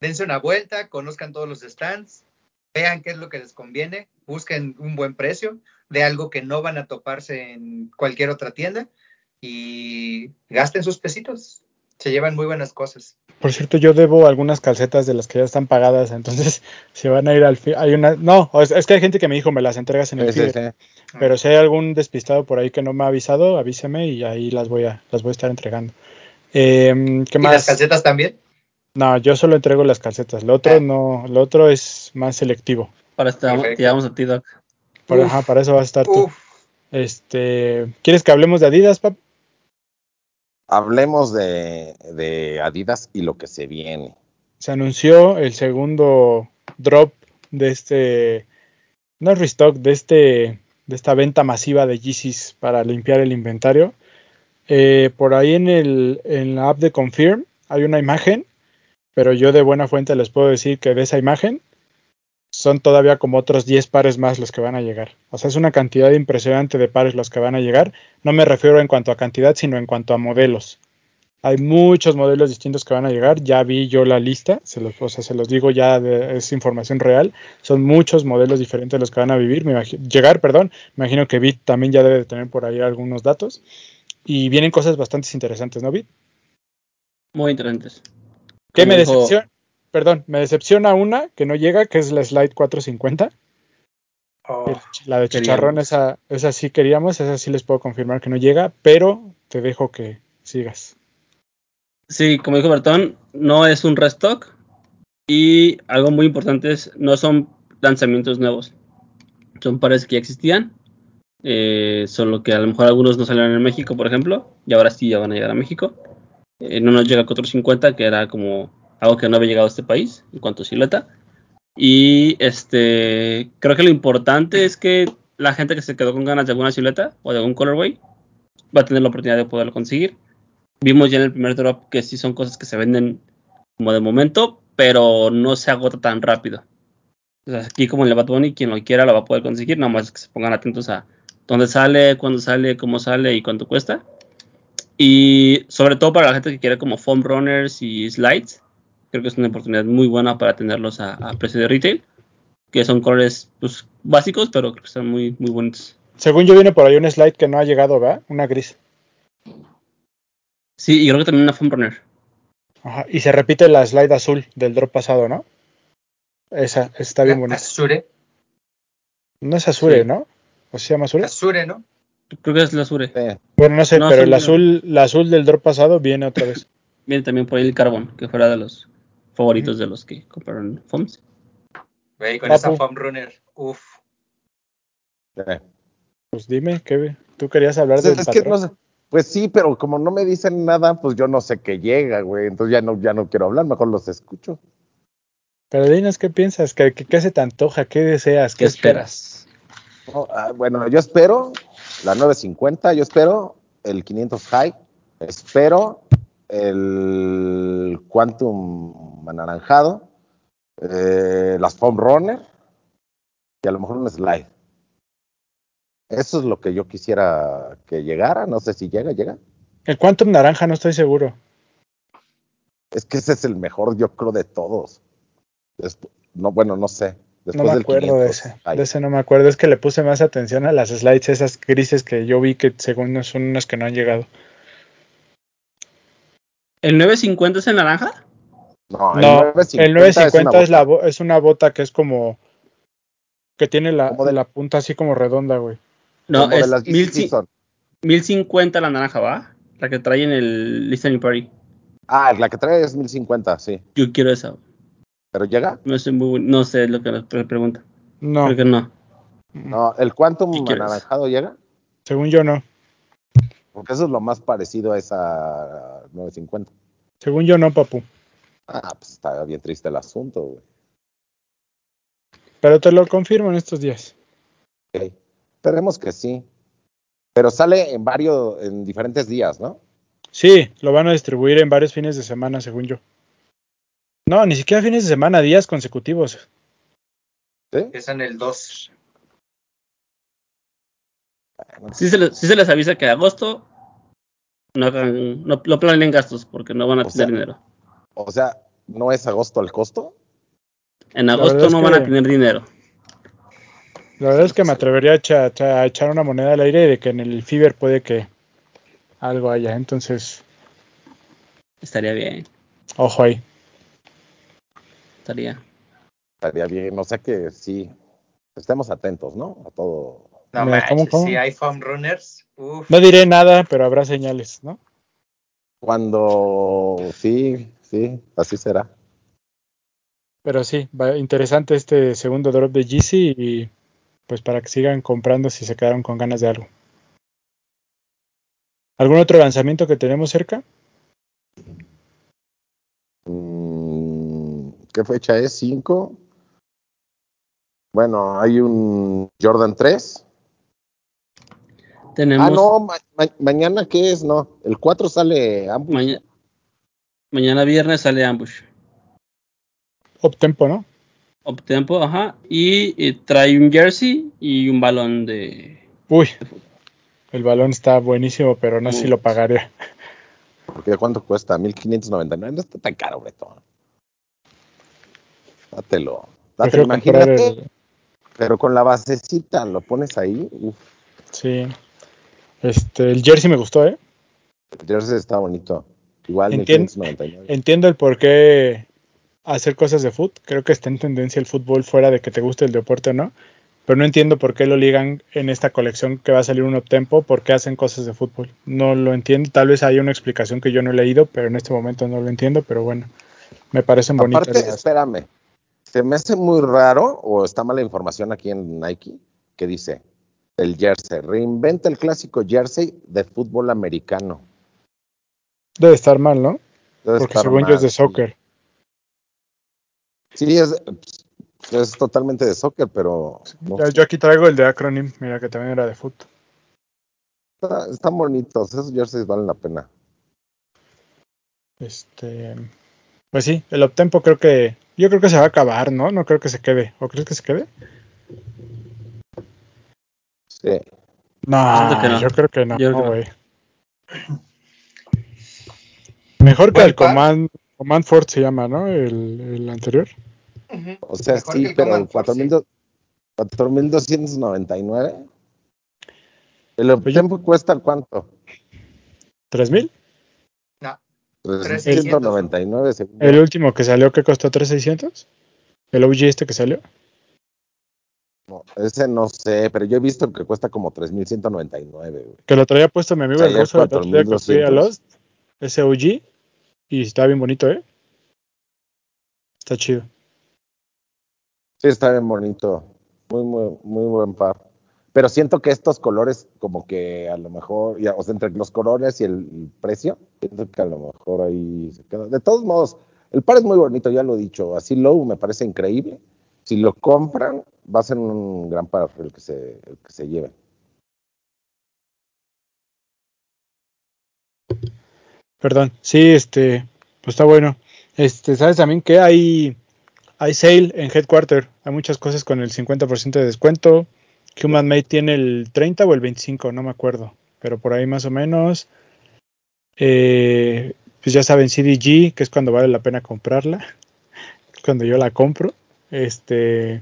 Dense una vuelta, conozcan todos los stands, vean qué es lo que les conviene, busquen un buen precio de algo que no van a toparse en cualquier otra tienda y gasten sus pesitos. Se llevan muy buenas cosas. Por cierto, yo debo algunas calcetas de las que ya están pagadas, entonces si van a ir al hay una, no, es, es que hay gente que me dijo me las entregas en el Sí, pero si hay algún despistado por ahí que no me ha avisado, avíseme y ahí las voy a, las voy a estar entregando. Em, ¿Qué ¿Y más? las calcetas también? No, yo solo entrego las calcetas. Lo otro Ah. no, lo otro es más selectivo. Para te llegamos a ti, Doc. Para, ajá, para eso vas a estar tú. Este, ¿quieres que hablemos de Adidas, pap? Hablemos de, de Adidas y lo que se viene. Se anunció el segundo drop de este, no es restock, de este, de esta venta masiva de Yeezys para limpiar el inventario. Eh, por ahí en el, en la app de Confirm hay una imagen, pero yo de buena fuente les puedo decir que de esa imagen son todavía como otros 10 pares más los que van a llegar. O sea, es una cantidad impresionante de pares los que van a llegar. No me refiero en cuanto a cantidad, sino en cuanto a modelos. Hay muchos modelos distintos que van a llegar. Ya vi yo la lista, se los, o sea, se los digo ya, de, es información real. Son muchos modelos diferentes los que van a vivir, me llegar, perdón. Me imagino que Bit también ya debe de tener por ahí algunos datos. Y vienen cosas bastante interesantes, ¿no, Bit? Muy interesantes. ¿Qué me dijo- decepciona? Perdón, me decepciona una que no llega, que es la Slide 450. oh, El- la de chicharrón, esa, esa sí queríamos, esa sí les puedo confirmar que no llega, pero te dejo que sigas. Sí, como dijo Bertón, no es un restock. Y algo muy importante es, no son lanzamientos nuevos. Son pares que ya existían. eh, solo que a lo mejor algunos no salieron en México, por ejemplo. Y ahora sí ya van a llegar a México. Eh, no nos llega el 450, que era como algo que no había llegado a este país en cuanto a silueta. Y este creo que lo importante es que la gente que se quedó con ganas de alguna silueta o de algún colorway va a tener la oportunidad de poderlo conseguir. Vimos ya en el primer drop que sí son cosas que se venden como de momento, pero no se agota tan rápido. Sea, aquí como en el Bad Bunny, quien lo quiera lo va a poder conseguir, nada más que se pongan atentos a dónde sale, cuándo sale, cómo sale y cuánto cuesta. Y sobre todo para la gente que quiere como foam runners y slides, creo que es una oportunidad muy buena para tenerlos a, a precio de retail, que son colores pues, básicos, pero creo que están muy, muy bonitos. Según yo viene por ahí un slide que no ha llegado, ¿verdad? Una gris. Sí, y creo que también una foam runner. Ajá, Y se repite la slide azul del drop pasado, ¿no? Esa, está bien bonita. Azure. No es Azure, Sí. ¿no? ¿O se llama Azure? Azure, ¿no? Creo que es la Azure. Bueno, no sé, No, pero azul el no. azul, la azul del drop pasado viene otra vez. Viene también por ahí el Carbon, que fuera de los favoritos de los que compraron FOMS. Güey, con Papu. esa foam runner. Uf. Sí. Pues dime, ¿qué, tú querías hablar Pues del es que patrón? no sé. Pues sí, pero como no me dicen nada, pues yo no sé qué llega, güey. Entonces ya no, ya no quiero hablar, mejor los escucho. Pero dinos qué piensas, ¿Qué, qué, qué se te antoja, qué deseas, qué, ¿Qué esperas. ah, bueno, yo espero la 950, yo espero el 500 High, espero el Quantum anaranjado, eh, las Foam Runner y a lo mejor un Slide. Eso es lo que yo quisiera que llegara, no sé si llega, llega. El Quantum naranja no estoy seguro. Es que ese es el mejor, yo creo, de todos. No, bueno, no sé. Después no me acuerdo de 500 ese. De ese no me acuerdo. Es que le puse más atención a las slides esas grises que yo vi que según son unas que no han llegado. ¿El 950 es en naranja? No, No, el 950 es, una la bota. bo- es una bota que es como que tiene la, Como de- la punta así como redonda, güey. No, Como de es las ci- Season. 1050 la naranja, ¿va? La que trae en el Listening Party. Ah, la que trae es 1050, sí. Yo quiero esa. Pero llega. No sé, muy, no sé lo que me pre- pregunta. No, Creo que no. No, el Quantum anaranjado llega. según yo no. Porque eso es lo más parecido a esa 950. Según yo no, papu. Ah, pues está bien triste el asunto, güey. Pero te lo confirmo en estos días. Ok. Esperemos que sí. Pero sale en varios, en diferentes días, ¿no? Sí, lo van a distribuir en varios fines de semana, según yo. No, ni siquiera fines de semana, días consecutivos. ¿Sí? Empiezan el 2. Sí se, les, sí se les avisa que agosto no hagan, no, no planeen gastos porque no van a O tener sea, dinero. O sea, ¿no es agosto al costo? En agosto es no van a tener dinero. La verdad es que me atrevería a echa- echa- a echar una moneda al aire de que en el Fiber puede que algo haya. Entonces, Estaría bien, ojo ahí. estaría. Estaría bien. O sea que sí. Estemos atentos, ¿no? A todo. No Mira, ¿cómo, manches, cómo? si hay foam runners. Uf. No diré nada, pero habrá señales, ¿no? Cuando sí, sí, así será. Pero sí, va interesante este segundo drop de GC y pues para que sigan comprando si se quedaron con ganas de algo. ¿Algún otro lanzamiento que tenemos cerca? Mm, ¿Qué fecha es? ¿5? Bueno, hay un Jordan 3. Tenemos Ah, no, ma- ma- mañana qué es, no. El 4 sale Ambush. maña- mañana viernes sale Ambush. Optempo, ¿no? Optempo, ajá. Y, eh, trae un jersey y un balón de. Uy, el balón está buenísimo, pero no sé si lo pagaría. Porque ¿cuánto cuesta? 1599. No está tan caro, Beto. Dátelo. Dátelo, imagínate. el... Pero con la basecita lo pones ahí. Uf, Sí. Este, el jersey me gustó, ¿eh? el jersey está bonito. Igual Entien- 1599. Entiendo el por qué hacer cosas de fútbol. Creo que está en tendencia el fútbol fuera de que te guste el deporte o no. Pero no entiendo por qué lo ligan en esta colección que va a salir un uptempo, por qué hacen cosas de fútbol. No lo entiendo. Tal vez haya una explicación que yo no he leído, pero en este momento no lo entiendo. Pero bueno, me parecen bonitas Aparte, espérame. Se me hace muy raro, o está mala información aquí en Nike, que dice, el jersey, reinventa el clásico jersey de fútbol americano. Debe estar mal, ¿no? Debe Porque según yo mal, es de soccer. Sí, es, es totalmente de soccer, pero no yo aquí traigo el de Acronym, mira que también era de fútbol. está- están bonitos, esos jerseys valen la pena. Este, pues sí, el uptempo creo que, yo creo que se va a acabar, ¿no? No creo que se quede. ¿O crees que se quede? Sí. No, Siento que no. yo creo que no, que no. güey. Mejor que el. Command, Command Fort se llama, ¿no? El, el anterior. Ujú. O sea, Mejor sí, pero Command Force, 4,200 4,299. El Pues tiempo cuesta cuánto? ¿3000? No, 399 según yo. El último que salió que costó 3600. El OG este que salió. No, ese no sé, pero yo he visto que cuesta como 3.199, güey. Que lo traía puesto mi amigo el Traía ruso el otro día que fui a 4,200. Lost. Ese OG. Y está bien bonito, ¿eh? Está chido. Sí, está bien bonito. Muy, muy, muy buen par. Pero siento que estos colores, como que a lo mejor, ya, o sea, entre los colores y el, el precio, siento que a lo mejor ahí se queda. De todos modos, el par es muy bonito, ya lo he dicho. Así low me parece increíble. Si lo compran, va a ser un gran par el que se, el que se lleven. Perdón. Sí, este. Pues está bueno. Este, ¿sabes también que hay, hay sale en Headquarter? Hay muchas cosas con el 50% de descuento. Human Made tiene el 30 o el 25, no me acuerdo. Pero por ahí más o menos. Eh, pues ya saben, CDG, que es cuando vale la pena comprarla. Cuando yo la compro. Este.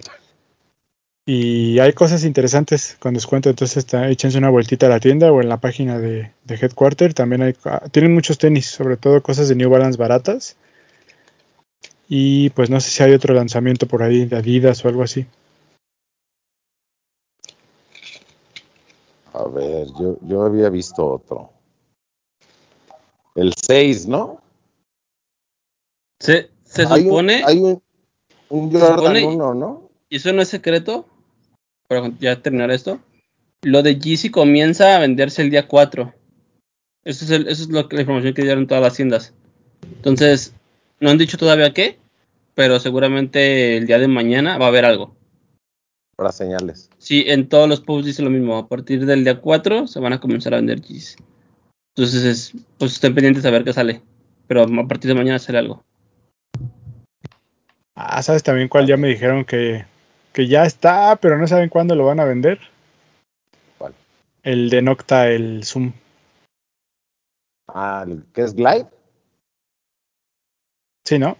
Y hay cosas interesantes con descuento, entonces está, échense una vueltita a la tienda o en la página de, de Headquarter. También hay, ah, tienen muchos tenis, sobre todo cosas de New Balance baratas. Y pues no sé si hay otro lanzamiento por ahí de Adidas o algo así. A ver, yo, yo había visto otro. El 6, ¿no? Se, se Hay un- supone, Hay un, un Jordan supone- 1, ¿no? y eso no es secreto, para ya terminar esto, lo de Yeezy comienza a venderse el día 4. Eso es, el- eso es lo que, la información que dieron todas las tiendas. Entonces, no han dicho todavía qué, pero seguramente el día de mañana va a haber algo. Para señales. Sí, en todos los posts dice lo mismo. A partir del día 4 se van a comenzar a vender Yeezy. Entonces, es, pues estén pendientes a ver qué sale. Pero a partir de mañana sale algo. Ah, ¿sabes también cuál ya me dijeron que, que ya está, pero no saben cuándo lo van a vender? ¿Cuál? El de Nocta, el Zoom. Ah, ¿qué es Glide? Sí, ¿no?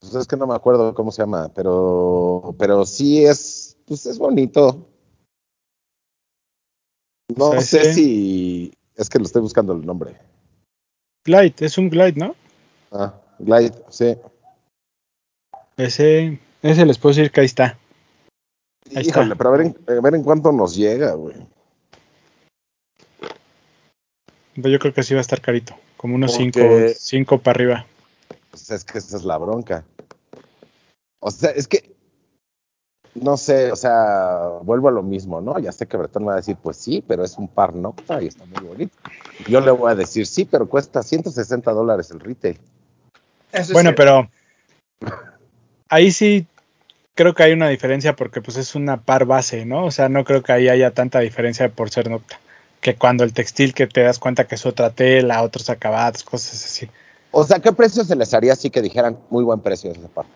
Pues es que no me acuerdo cómo se llama, pero, pero sí es, pues es bonito. No sea, sé ese- si, es que lo estoy buscando el nombre. Glide, es un Glide, ¿no? Ah, Glide, sí. Ese, ese les puedo decir que ahí está. Ahí está. Pero a ver, en, a ver en cuánto nos llega, güey. Pero Yo creo que sí va a estar carito. Como unos Porque- 5 para arriba. Pues es que esa es la bronca. O sea, es que, no sé, o sea, vuelvo a lo mismo, ¿no? Ya sé que Bretón me va a decir, pues sí, pero es un par nocta y está muy bonito. Yo le voy a decir, sí, pero cuesta 160 dólares el retail. Eso Bueno, pero ahí sí creo que hay una diferencia porque pues es una par base, ¿no? O sea, no creo que ahí haya tanta diferencia por ser Nocta. Que cuando el textil que te das cuenta que es otra tela, otros acabados, cosas así. O sea, ¿qué precio se les haría así que dijeran muy buen precio ese par?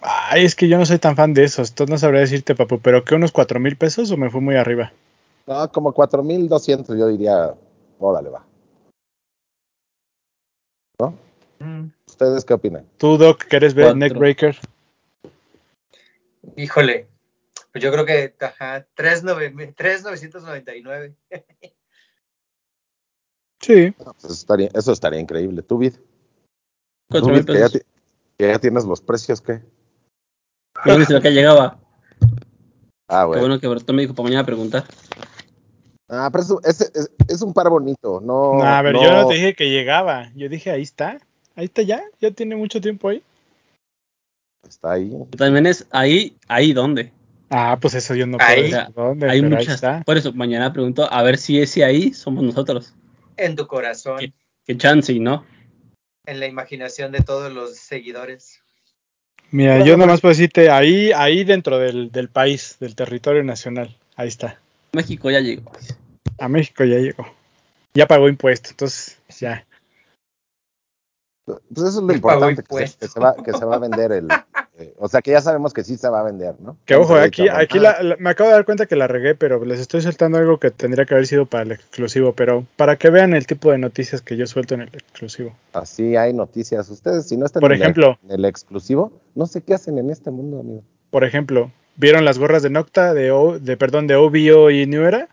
Ay, es que yo no soy tan fan de esos. Entonces no sabría decirte, papu, pero que unos cuatro mil pesos o me fue muy arriba. No, como 4.200 yo diría, órale, va. ¿No? Mm, ¿Ustedes qué opinan? Tú, Doc, que eres Cuatro. neckbreaker. Híjole, pues yo creo que, ajá, 3,999. Sí. No, pues eso, estaría, eso estaría increíble. ¿Tú, Vid? ¿Tú, Vid, que ya, pesos. ti- que ya tienes los precios, ¿qué? Yo no sé que llegaba. Ah, Qué bueno. bueno que Bertón me dijo para mañana preguntar. Ah, pero es, es, es un par bonito, no. A ver, no- yo no te dije que llegaba. Yo dije, ahí está. Ahí está ya. Ya tiene mucho tiempo ahí. Está ahí. También es ahí, ahí dónde. Ah, pues eso yo no puedo Ahí. decir dónde, Hay pero ahí muchas. está. Por eso, mañana pregunto a ver si ese ahí somos nosotros. En tu corazón, ¿Qué? Que chance, y ¿no? en la imaginación de todos los seguidores. Mira, Bueno, yo nomás puedo decirte ahí, ahí dentro del, del país, del territorio nacional. Ahí está. México ya llegó. A México ya llegó. Ya pagó impuestos, entonces ya. Pues eso es lo importante, que se, impuestos. que se va, que se va a vender el. eh, o sea, que ya sabemos que sí se va a vender, ¿no? Que ojo, aquí, aquí la- la- me acabo de dar cuenta que la regué, pero les estoy soltando algo que tendría que haber sido para el exclusivo, pero para que vean el tipo de noticias que yo suelto en el exclusivo. Así hay noticias. Ustedes, si no están Por en, el- ejemplo. en el exclusivo, no sé qué hacen en este mundo, amigo. Por ejemplo, ¿vieron las gorras de Nocta, de, O- de perdón, de OBO y New Era?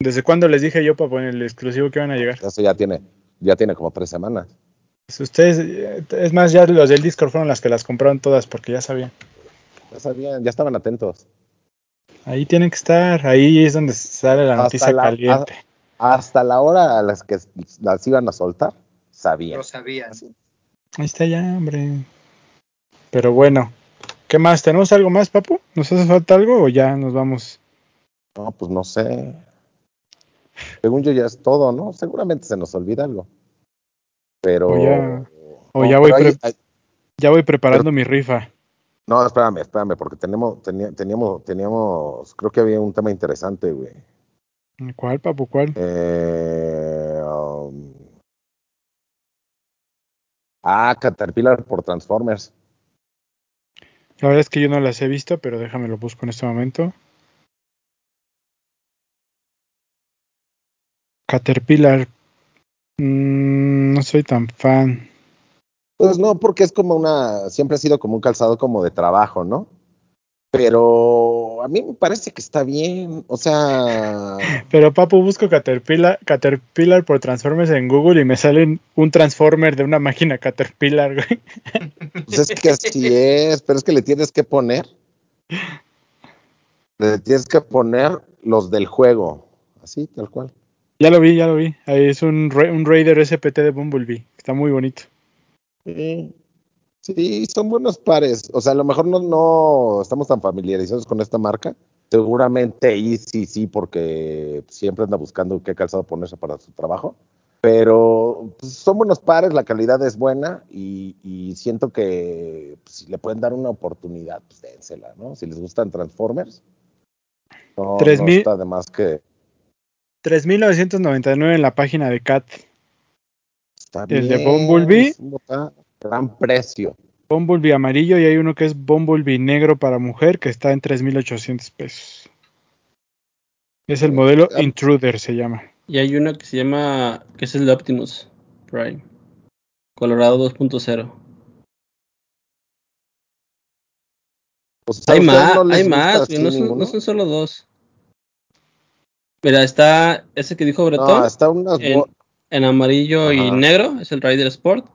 ¿Desde cuándo les dije yo para poner el exclusivo que iban a llegar? Eso ya tiene, ya tiene como tres semanas. Ustedes, eh, es más, ya los del Discord fueron las que las compraron todas porque ya sabían. Ya sabían, ya estaban atentos. Ahí tienen que estar, ahí es donde sale la Hasta noticia la- caliente. Hasta la hora a las que las iban a soltar, sabían. Lo sabían. Ahí está ya, hombre. Pero bueno, ¿qué más? ¿Tenemos algo más, papu? ¿Nos hace falta algo o ya nos vamos? No, pues no sé. Según yo ya es todo, ¿no? Seguramente se nos olvida algo. Pero. O ya- o No, ya voy hay- hay- Ya voy preparando mi rifa. No, espérame, espérame, porque tenemos, tenía- teníamos, teníamos, creo que había un tema interesante, güey. ¿Cuál, papu? ¿Cuál? Eh, um, ah, Caterpillar por Transformers. La verdad es que yo no las he visto, pero déjame lo busco en este momento. Caterpillar. Mm, no soy tan fan. Pues no, porque es como una, siempre ha sido como un calzado como de trabajo, ¿no? Pero a mí me parece que está bien, o sea, Pero papu, busco Caterpillar, Caterpillar por Transformers en Google y me sale un Transformer de una máquina Caterpillar, güey. pues es que así es, pero es que le tienes que poner, le tienes que poner los del juego, así, tal cual. Ya lo vi, ya lo vi. Ahí es un, un Raider SPT de Bumblebee. Está muy bonito. Sí. Sí, son buenos pares. O sea, a lo mejor no, no estamos tan familiarizados con esta marca. Seguramente ahí sí, sí, porque siempre anda buscando qué calzado ponerse para su trabajo. Pero pues, son buenos pares, la calidad es buena y, y siento que pues, si le pueden dar una oportunidad, pues dénsela, ¿no? Si les gustan Transformers, no, Tres no mil- está de más que 3.999 en la página de Cat. está El de Bumblebee. gran precio. Bumblebee amarillo y hay uno que es Bumblebee negro para mujer que está en 3.800 pesos. Es el modelo Ah. Intruder, se llama. Y hay uno que se llama, que es el de Optimus Prime. Colorado 2.0. O sea, Hay ¿a ustedes más, no hay más, son, no son solo dos. Mira, está ese que dijo Bretón No, está unas en, amarillo y negro, es el Rider Sport.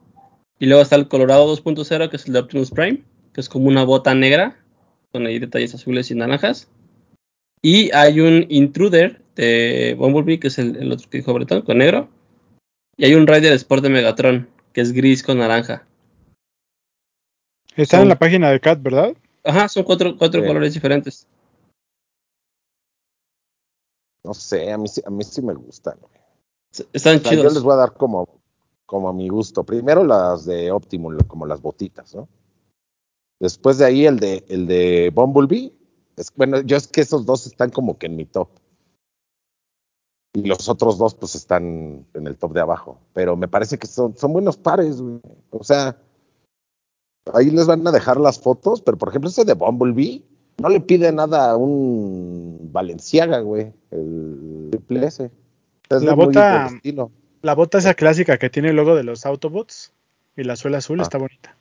Y luego está el Colorado 2.0, que es el de Optimus Prime, que es como una bota negra, con ahí detalles azules y naranjas. Y hay un Intruder de Bumblebee, que es el, el otro que dijo Bretón, con negro. Y hay un Rider Sport de Megatron, que es gris con naranja. Está Son- en la página de Cat, ¿verdad? Ajá, son cuatro, cuatro Sí. colores diferentes. No sé, a mí, sí- a mí sí me gustan. Están O sea, yo chidos. les voy a dar como, como a mi gusto. Primero las de Optimum, como las botitas, ¿no? Después de ahí el de, el de Bumblebee. Es, bueno, yo es que esos dos están como que en mi top. Y los otros dos, pues, están en el top de abajo. Pero me parece que son, son buenos pares, güey. O sea, ahí les van a dejar las fotos, pero por ejemplo, ese de Bumblebee no le pide nada a un Valenciaga, güey. El triple S. Es La bota-. La bota esa clásica que tiene el logo de los Autobots y la suela azul Ah. está bonita.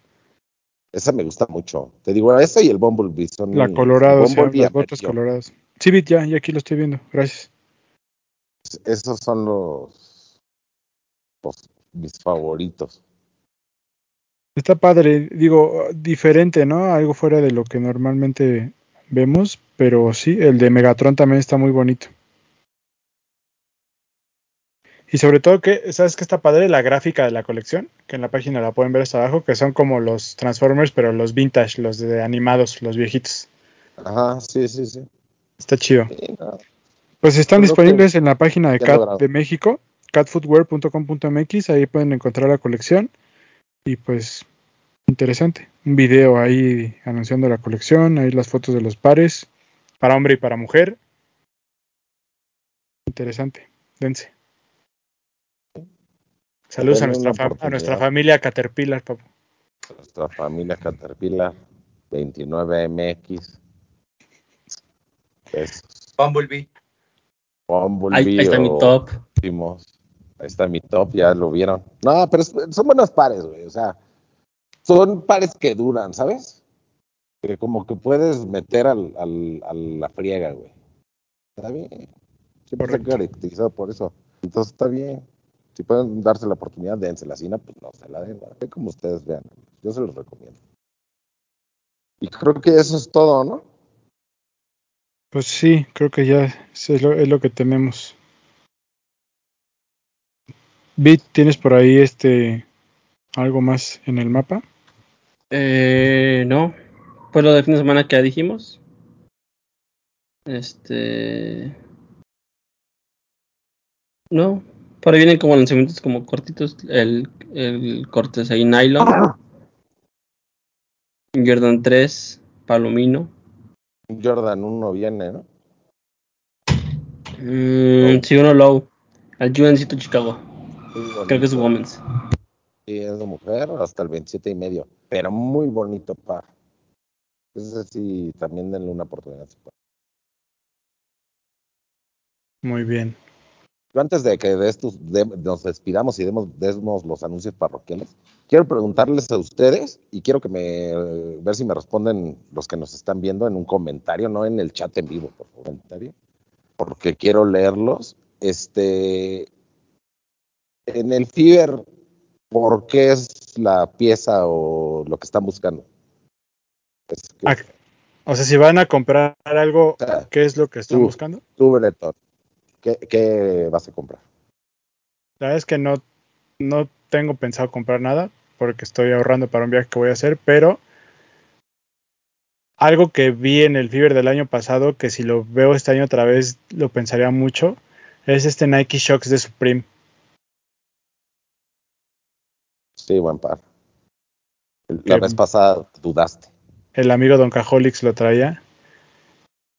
Esa me gusta mucho. Te digo, esa y el Bumblebee son La colorada, o sea, las botas coloradas. Sí, Bit, ya, ya aquí lo estoy viendo. Gracias. Esos son los, los- mis favoritos. Está padre, digo, diferente, ¿no? Algo fuera de lo que normalmente vemos, pero sí, el de Megatron también está muy bonito. Y sobre todo que, ¿sabes qué está padre? La gráfica de la colección, que en la página la pueden ver hasta abajo, que son como los Transformers, pero los vintage, los de animados, los viejitos. Ajá, sí, sí, sí. Está chido. Sí, no, Pues están Creo disponibles en la página de Cat logrado. de México, catfootwear.com.mx, ahí pueden encontrar la colección y pues interesante, un video ahí anunciando la colección, ahí las fotos de los pares, para hombre y para mujer. Interesante, dense. Saludos a nuestra, a nuestra familia Caterpillar, papu. Nuestra familia Caterpillar 29MX. Es Bumblebee. Bumblebee Ahí, ahí está mi top. Ahí está mi top, ya lo vieron. No, pero es- son buenos pares, güey. O sea, son pares que duran, ¿sabes? Que como que puedes meter al, al- a la friega, güey. Está bien. Siempre se caracterizado por eso. Entonces está bien. Si pueden darse la oportunidad, dénsela. Si no, pues no se la den. ¿verdad? Como ustedes vean. Yo se los recomiendo. Y creo que eso es todo, ¿no? Pues sí, creo que ya es lo, es lo que tenemos. Bit, ¿tienes por ahí este algo más en el mapa? Eh, no. Pues lo de fin de semana que ya dijimos. Este. No. Por ahí vienen como lanzamientos como cortitos. El, el Cortes ahí Nylon. Jordan 3. Palomino. Jordan 1 viene, ¿no? Mm, sí, uno low. Al UNC Chicago. Creo que es. Women's. Sí, es de mujer hasta el 27 y medio. Pero muy bonito par. Ese sí, también denle una oportunidad. Muy bien. Yo antes de que de estos de- nos despidamos y demos, demos los anuncios parroquiales, quiero preguntarles a ustedes y quiero que me ver si me responden los que nos están viendo en un comentario, no en el chat en vivo, por favor, comentario, porque quiero leerlos. Este, en el Fiber, ¿por qué es la pieza o lo que están buscando? Es que, Ah, O sea, si van a comprar algo, ¿qué es lo que están tú. buscando? tú, Breton, ¿qué, qué vas a comprar? La verdad es que no, no tengo pensado comprar nada porque estoy ahorrando para un viaje que voy a hacer, pero algo que vi en el Fever del año pasado, que si lo veo este año otra vez lo pensaría mucho, es este Nike Shocks de Supreme. Sí, buen par. La Que- vez pasada dudaste. El amigo Don Caholix lo traía.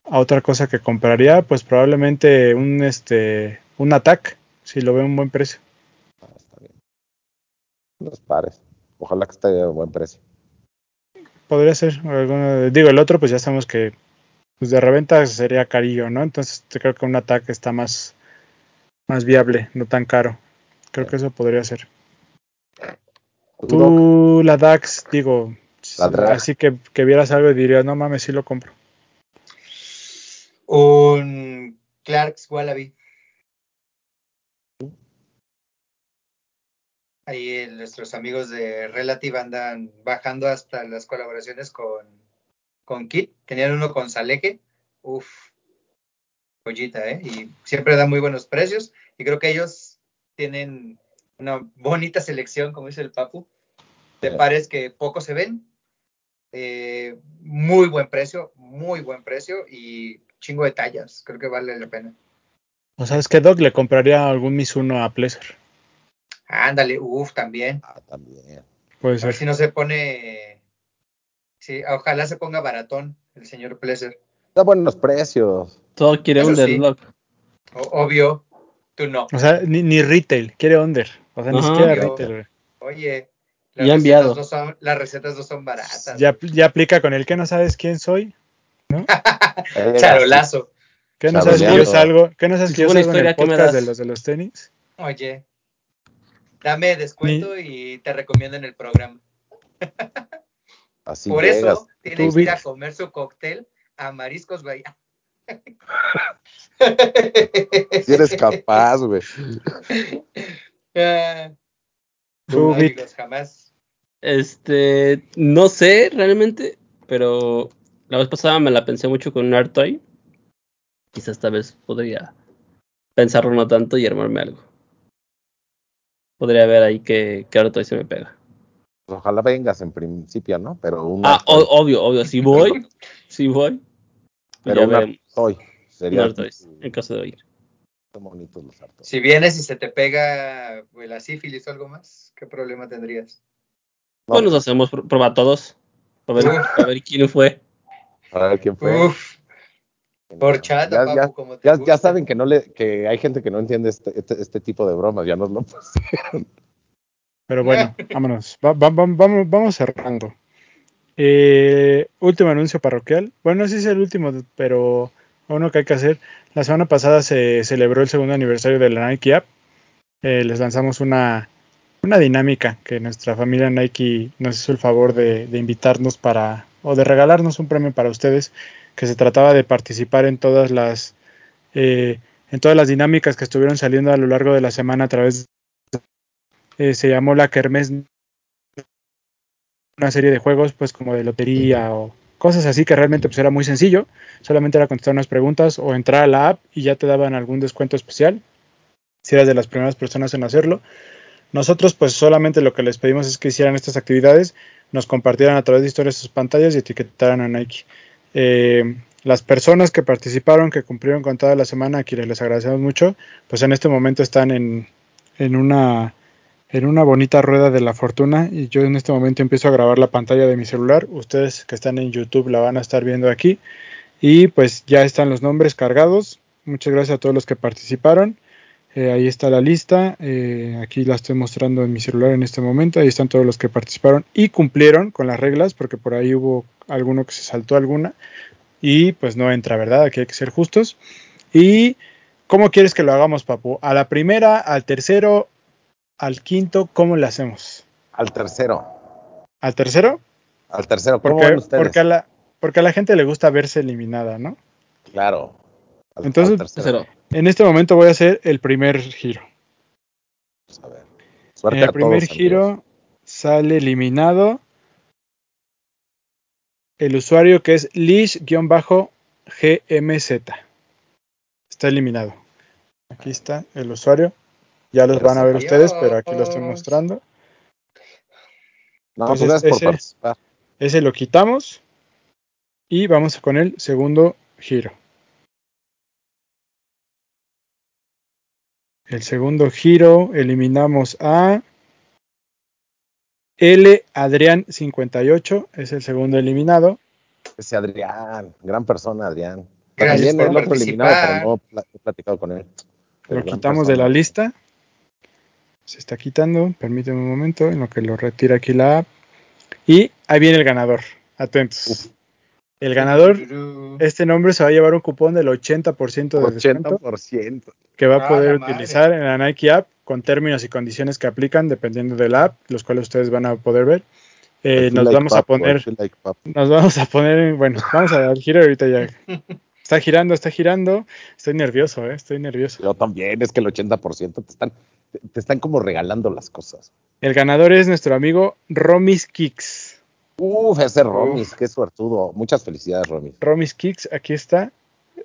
A otra cosa que compraría, pues probablemente un este un Attack, si lo veo a un buen precio. Ah, está bien. Unos pares. Ojalá que esté a buen precio. Podría ser. alguno- digo, el otro, pues ya sabemos que pues de reventa sería carillo, ¿no? Entonces creo que un ataque está más, más viable, no tan caro. Creo que eso podría ser. ¿Tú, la DAX, digo, La así que, que vieras algo y dirías, no mames, sí lo compro. Un Clarks Wallaby. Ahí eh, nuestros amigos de Relative andan bajando hasta las colaboraciones con, con Kit. Tenían uno con Saleque. Uf, joyita, ¿eh? Y siempre da muy buenos precios. Y creo que ellos tienen una bonita selección, como dice el Papu, de pares que poco se ven. Eh, muy buen precio, muy buen precio y chingo de tallas. Creo que vale la pena. ¿O sabes qué, Doc? Le compraría algún Mizuno a Pleasure. Ándale, uff, también. Ah, también. Puede A ver si no se pone. Sí, ojalá se ponga baratón el señor Pleasure. Da buenos precios. Todo quiere Eso un sí. obvio, tú no. O sea, ni, ni retail, quiere under. O sea, ni Ajá. siquiera retail, güey. Oye, Ya las enviado. recetas, no son, las recetas no son baratas. Ya, güey. ya aplica con el que no sabes quién soy. Charolazo. ¿Qué no sabes que yo salgo? ¿Qué no sabes que yo salgo en el historia, ¿qué me podcast de los de los tenis? Oye, dame descuento y te recomiendo en el programa. Así Por llegas. eso tiene Tú, que ir a comer su cóctel a Mariscos Bahía. Si eres capaz, güey. Tú, no, amigos, jamás. Este, no sé realmente, pero la vez pasada me la pensé mucho con un Artoy. Quizás esta vez podría pensarlo no tanto y armarme algo. Podría ver ahí que, que Artoy se me pega. Ojalá vengas en principio, ¿no? Pero un Ah, o- obvio, obvio, si voy, si voy, pero ya un Sería Artoy, en caso de ir. Son bonitos los. Si vienes y se te pega pues, la sífilis o algo más, ¿qué problema tendrías? No, Pues nos hacemos pr- prueba todos. A ver, a ver quién fue. a ver quién fue. Uf, por chat, ya, papu, ya, como te ya, saben que no le, que hay gente que no entiende este, este, este tipo de bromas, ya nos lo pusieron. Pero bueno, vámonos. Va- va- va- vamos, vamos cerrando. Eh, último anuncio parroquial. Bueno, sí es el último, pero uno que hay que hacer. La semana pasada se celebró el segundo aniversario de la Nike App. Eh, les lanzamos una, una dinámica que nuestra familia Nike nos hizo el favor de, de invitarnos para, o de regalarnos un premio para ustedes, que se trataba de participar en todas las, eh, en todas las dinámicas que estuvieron saliendo a lo largo de la semana a través eh, se llamó la Kermés, una serie de juegos pues como de lotería o cosas así que realmente pues era muy sencillo, solamente era contestar unas preguntas o entrar a la app y ya te daban algún descuento especial, si eras de las primeras personas en hacerlo. Nosotros pues solamente lo que les pedimos es que hicieran estas actividades, nos compartieran a través de historias sus pantallas y etiquetaran a Nike. Eh, las personas que participaron, que cumplieron con toda la semana, a quienes les agradecemos mucho, pues en este momento están en, en una en una bonita rueda de la fortuna y yo en este momento empiezo a grabar la pantalla de mi celular. Ustedes que están en YouTube la van a estar viendo aquí y pues ya están los nombres cargados. Muchas gracias a todos los que participaron. Eh, ahí está la lista. Eh, aquí la estoy mostrando en mi celular en este momento. Ahí están todos los que participaron y cumplieron con las reglas porque por ahí hubo alguno que se saltó alguna y pues no entra, ¿verdad? Aquí hay que ser justos. ¿Y cómo quieres que lo hagamos, Papu? ¿A la primera, al tercero, al quinto, cómo le hacemos? Al tercero. ¿Al tercero? Al tercero, ¿cómo Porque, van ustedes? porque, a la, porque a la gente le gusta verse eliminada, ¿no? Claro. Al- Entonces- al tercero. Cero. En este momento voy a hacer el primer giro. Vamos a ver. En Suerte el a primer todos, giro amigos. sale eliminado el usuario que es Lish-GMZ. Está eliminado. Aquí está el usuario. Ya los van a ver ustedes, pero aquí lo estoy mostrando. No, Entonces, pues por ese- participar. Ese lo quitamos y vamos con el segundo giro. El segundo giro eliminamos a L Adrián 58, es el segundo eliminado. Ese Adrián, gran persona, Adrián. Gracias También por el otro eliminado, pero no he platicado con él. Lo quitamos de la lista. Se está quitando, permíteme un momento en lo que lo retira aquí la app. Y ahí viene el ganador. Atentos. Uf. El ganador. Este nombre se va a llevar un cupón del 80% de descuento 80%. que va Ah, a poder la madre. utilizar en la Nike App con términos y condiciones que aplican dependiendo de la app, los cuales ustedes van a poder ver. Eh, nos like vamos a poner, like nos vamos a poner, en- bueno, vamos a dar giro ahorita ya. Está girando, está girando. Estoy nervioso, eh, estoy nervioso. Yo también, es que el 80% te están, te, te están como regalando las cosas. El ganador es nuestro amigo Romis Kicks. Uf, ese Romis, qué suertudo. Muchas felicidades, Romis. Romis Kicks, aquí está.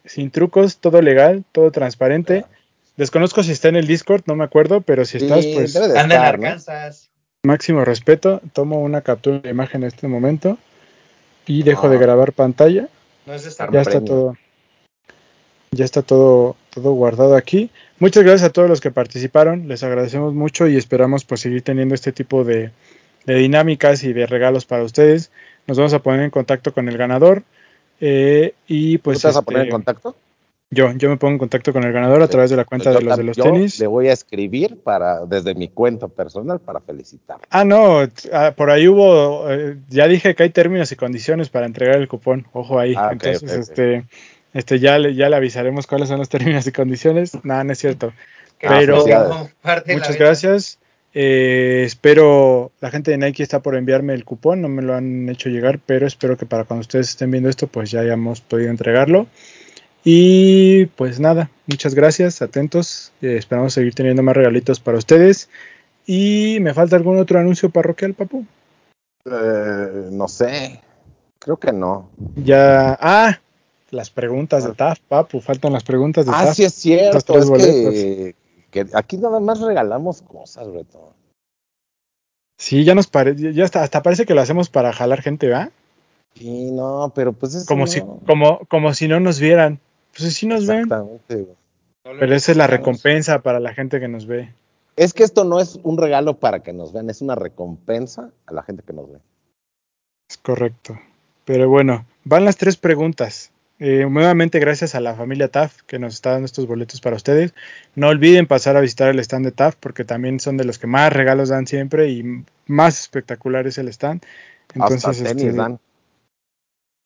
Sin trucos, todo legal, todo transparente. Desconozco si está en el Discord, no me acuerdo, pero si estás, pues debe de Anda en estar, ¿no? Arkansas. máximo respeto. Tomo una captura de imagen en este momento y dejo Ah. de grabar pantalla. No es de Star Ya está todo. Ya está todo, todo guardado aquí. Muchas gracias a todos los que participaron. Les agradecemos mucho y esperamos pues seguir teniendo este tipo de, de dinámicas y de regalos para ustedes. Nos vamos a poner en contacto con el ganador. eh, y ¿Tú pues te vas a poner en este, contacto? yo, yo me pongo en contacto con el ganador a través de la cuenta Yo de los de los yo tenis. Le voy a escribir para, desde mi cuenta personal para felicitarlo. Ah, no, ah, por ahí hubo, eh, ya dije que hay términos y condiciones para entregar el cupón, ojo ahí. Ah, Entonces, este, este ya le, ya le avisaremos cuáles son los términos y condiciones. Nada, no es cierto. Pero- Muchas gracias. Eh, espero, la gente de Nike está por enviarme el cupón, no me lo han hecho llegar, pero espero que para cuando ustedes estén viendo esto, pues ya hayamos podido entregarlo. Y pues nada, muchas gracias, atentos. eh, esperamos seguir teniendo más regalitos para ustedes. Y me falta algún otro anuncio parroquial, papu. Eh, no sé, creo que no. Ya, ah, las preguntas de TAF, papu, faltan las preguntas de Ah, TAF. sí es cierto, es que, que aquí nada más regalamos cosas, Beto. Sí, ya nos parece, ya hasta, hasta parece que lo hacemos para jalar gente, ¿va? Sí, no, pero pues es Como si, como, como si no nos vieran. Pues sí nos ven, Exactamente, pero esa es la recompensa para la gente que nos ve. Es que esto no es un regalo para que nos vean, es una recompensa a la gente que nos ve. Es correcto. Pero bueno, van las tres preguntas. Eh, nuevamente gracias a la familia TAF que nos está dando estos boletos para ustedes. No olviden pasar a visitar el stand de TAF porque también son de los que más regalos dan siempre y más espectacular es el stand. Entonces, Hasta tenis este, dan.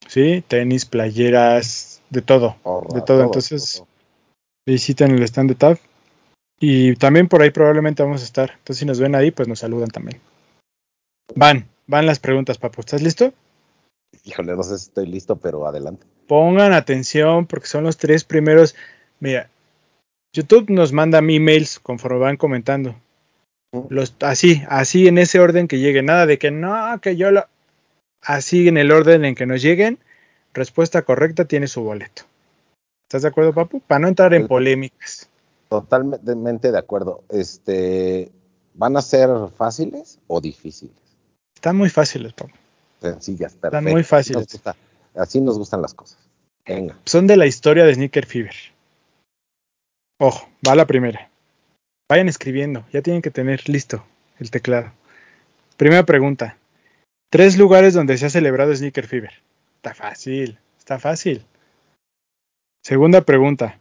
sí, tenis, playeras, de todo. porra, de todo, entonces- todo. Visiten el stand de TAF y también por ahí probablemente vamos a estar. Entonces, si nos ven ahí, pues nos saludan también. Van, van las preguntas, papu. ¿Estás listo? Híjole, no sé si estoy listo, pero adelante. Pongan atención porque son los tres primeros. Mira, YouTube nos manda emails conforme van comentando. Los, así, así en ese orden que lleguen. Nada de que no, que yo lo. Así en el orden en que nos lleguen. Respuesta correcta tiene su boleto. ¿Estás de acuerdo, Papu? Para no entrar en polémicas. Totalmente de acuerdo. Este, ¿van a ser fáciles o difíciles? Están muy fáciles, Papu. Sencillas, Están perfecto. muy fáciles. Nos gusta- así nos gustan las cosas. Venga. Son de la historia de Sneaker Fever. Ojo, va la primera. Vayan escribiendo, ya tienen que tener listo el teclado. Primera pregunta. Tres lugares donde se ha celebrado Sneaker Fever. Está fácil, está fácil. Segunda pregunta.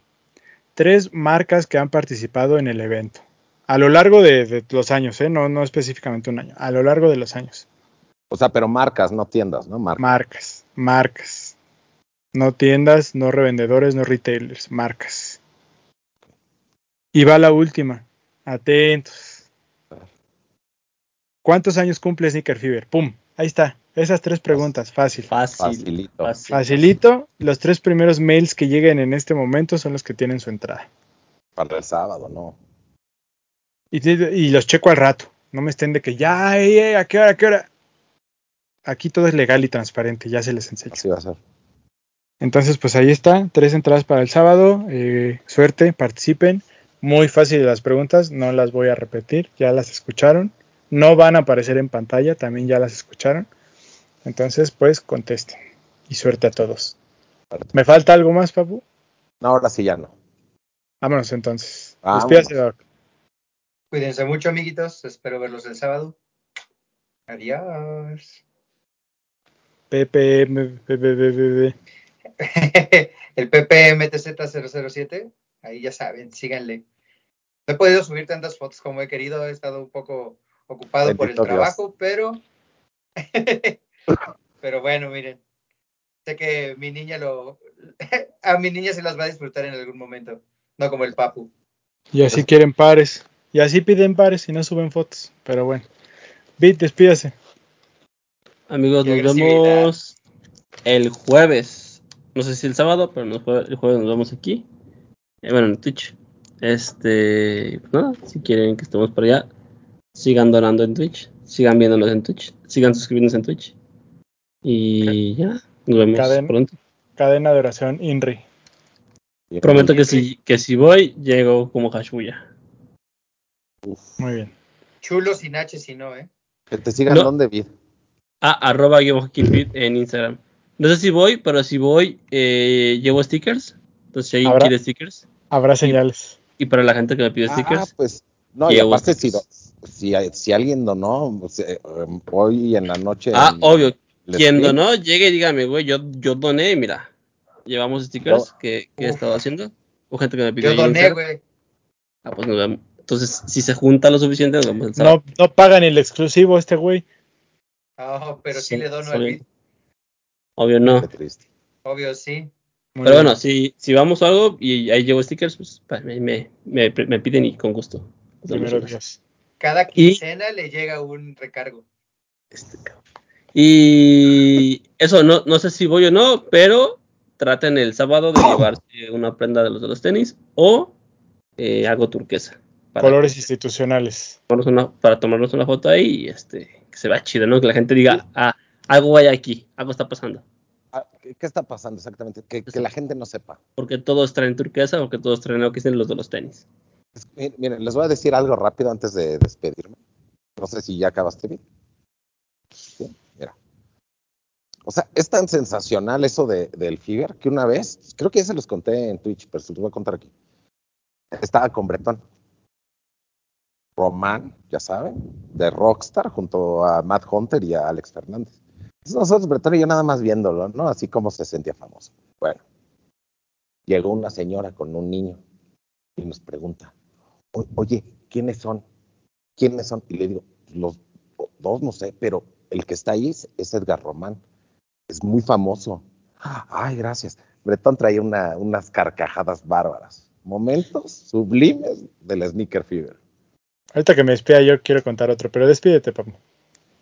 Tres marcas que han participado en el evento. A lo largo de, de los años, ¿eh? no, no específicamente un año. A lo largo de los años. O sea, pero marcas, no tiendas, ¿no? Marcas. Marcas, marcas. No tiendas, no revendedores, no retailers, marcas. Y va la última. Atentos. ¿Cuántos años cumple Sneaker Fever? ¡Pum! Ahí está. Esas tres preguntas. Fácil. Fácil. Facilito. fácil. Facilito. Los tres primeros mails que lleguen en este momento son los que tienen su entrada. Para el sábado, ¿no? Y, los checo al rato. No me estén de que ya, ey, ey, ¿a qué hora, a qué hora? Aquí todo es legal y transparente. Ya se les enseño. Así va a ser. Entonces, pues ahí está, tres entradas para el sábado. eh, suerte, participen. Muy fácil las preguntas, no las voy a repetir, ya las escucharon. No van a aparecer en pantalla, también ya las escucharon. Entonces, pues contesten. Y suerte a todos. ¿Me falta algo más, Papu? No, ahora sí ya no. Vámonos entonces. Vámonos. Despídase, Doc. Cuídense mucho, amiguitos. Espero verlos el sábado. Adiós. PPM, el PPMTZ007. Ahí ya saben, síganle. No he podido subir tantas fotos como he querido. He estado un poco ocupado por el trabajo, pero. pero bueno, miren. Sé que mi niña lo. a mi niña se las va a disfrutar en algún momento. No como el Papu. Y así quieren pares. Y así piden pares y no suben fotos. Pero bueno. Bit, despídase. Amigos, Qué nos vemos el jueves. No sé si el sábado, pero el jueves nos vemos aquí. Eh, bueno, en Twitch. Este, pues nada, si quieren que estemos por allá, sigan donando en Twitch, sigan viéndonos en Twitch, sigan suscribiéndose en Twitch. Y ya, nos vemos Cadena. pronto. Cadena de oración INRI. Prometo que si, que si voy, llego como Hashbuya. Uf. Muy bien. Chulo sin H, si no, ¿eh? Que te sigan No. donde vid. Ah, arroba en Instagram. No sé si voy, pero si voy, eh, llevo stickers. Entonces, si alguien ¿Habrá? quiere stickers. Habrá señales. Y para la gente que me pide Ah, stickers, pues. No, y aparte, si, si, si alguien donó, pues, eh, eh, hoy en la noche. Ah, en obvio. Quien donó, llegue y dígame, güey, yo, yo doné, y mira, llevamos stickers Yo- que, que he estado haciendo. O gente que me pidió. Yo doné, güey. Ah, pues nos vemos. Entonces, si se junta lo suficiente, nos vemos el sábado. No, no pagan el exclusivo este güey. Ah, pero sí Sí, le dono está al. Obvio no. Qué triste. Obvio, sí. Muy Pero bien. bueno, si, si vamos a algo y ahí llevo stickers, pues me, me, me, me piden y con gusto. Cada Y- quincena le llega un recargo. Este cabrón. Y eso, no, no sé si voy o no, pero traten el sábado de llevarse una prenda de los de los tenis o eh, algo turquesa. Para, Colores institucionales. tomarnos una, para tomarnos una foto ahí y este, que se vea chido, ¿no? Que la gente diga, ah, algo hay aquí, algo está pasando. Ah, ¿qué, está pasando exactamente? Que, que la gente no sepa. Porque todos traen turquesa o que todos traen algo que dicen los de los tenis. Es- Miren, les voy a decir algo rápido antes de despedirme. No sé si ya acabaste bien. Sí, mira. O sea, es tan sensacional eso de, del Fever que una vez, creo que ya se los conté en Twitch, pero se los voy a contar aquí. Estaba con Bretón. Román, ya saben, de Rockstar, junto a Matt Hunter y a Alex Fernández. Entonces nosotros, Bretón y yo, nada más viéndolo, ¿no? Así como se sentía famoso. Bueno, llegó una señora con un niño y nos pregunta, "O- oye, ¿quiénes son? ¿Quiénes son? Y le digo, los dos no sé, pero el que está ahí es, es Edgar Román. Es muy famoso. Ay, gracias. Bretón traía una- unas carcajadas bárbaras. Momentos sublimes del Sneaker Fever. Ahorita que me despida yo quiero contar otro, pero despídete, Papu.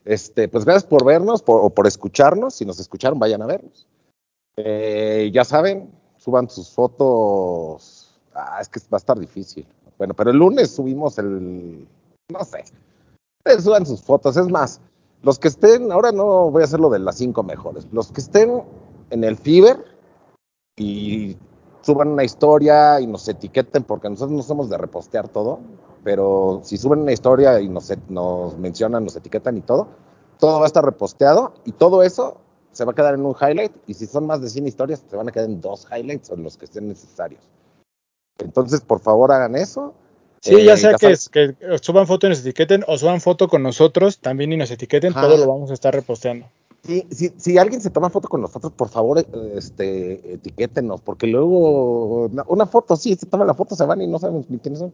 Este, pues gracias por vernos o por escucharnos. Si nos escucharon, vayan a vernos. Eh, ya saben, suban sus fotos. Ah, es que va a estar difícil. Bueno, pero el lunes subimos el, no sé. Ustedes suban sus fotos. Es más, los que estén, ahora no voy a hacer lo de las cinco mejores. Los que estén en el Fiber y suban una historia y nos etiqueten, porque nosotros no somos de repostear todo, pero si suben una historia y nos, nos mencionan, nos etiquetan y todo, todo va a estar reposteado y todo eso se va a quedar en un highlight y si son más de 100 historias, se van a quedar en dos highlights o en los que estén necesarios. Entonces, por favor, hagan eso. Sí, ya eh, sea que, que, suban foto y nos etiqueten o suban foto con nosotros también y nos etiqueten, todo lo vamos a estar reposteando. Sí, sí, si alguien se toma foto con nosotros, por favor, este, etiquétenos, porque luego una foto, sí, se toma la foto, se van y no sabemos ni quiénes son.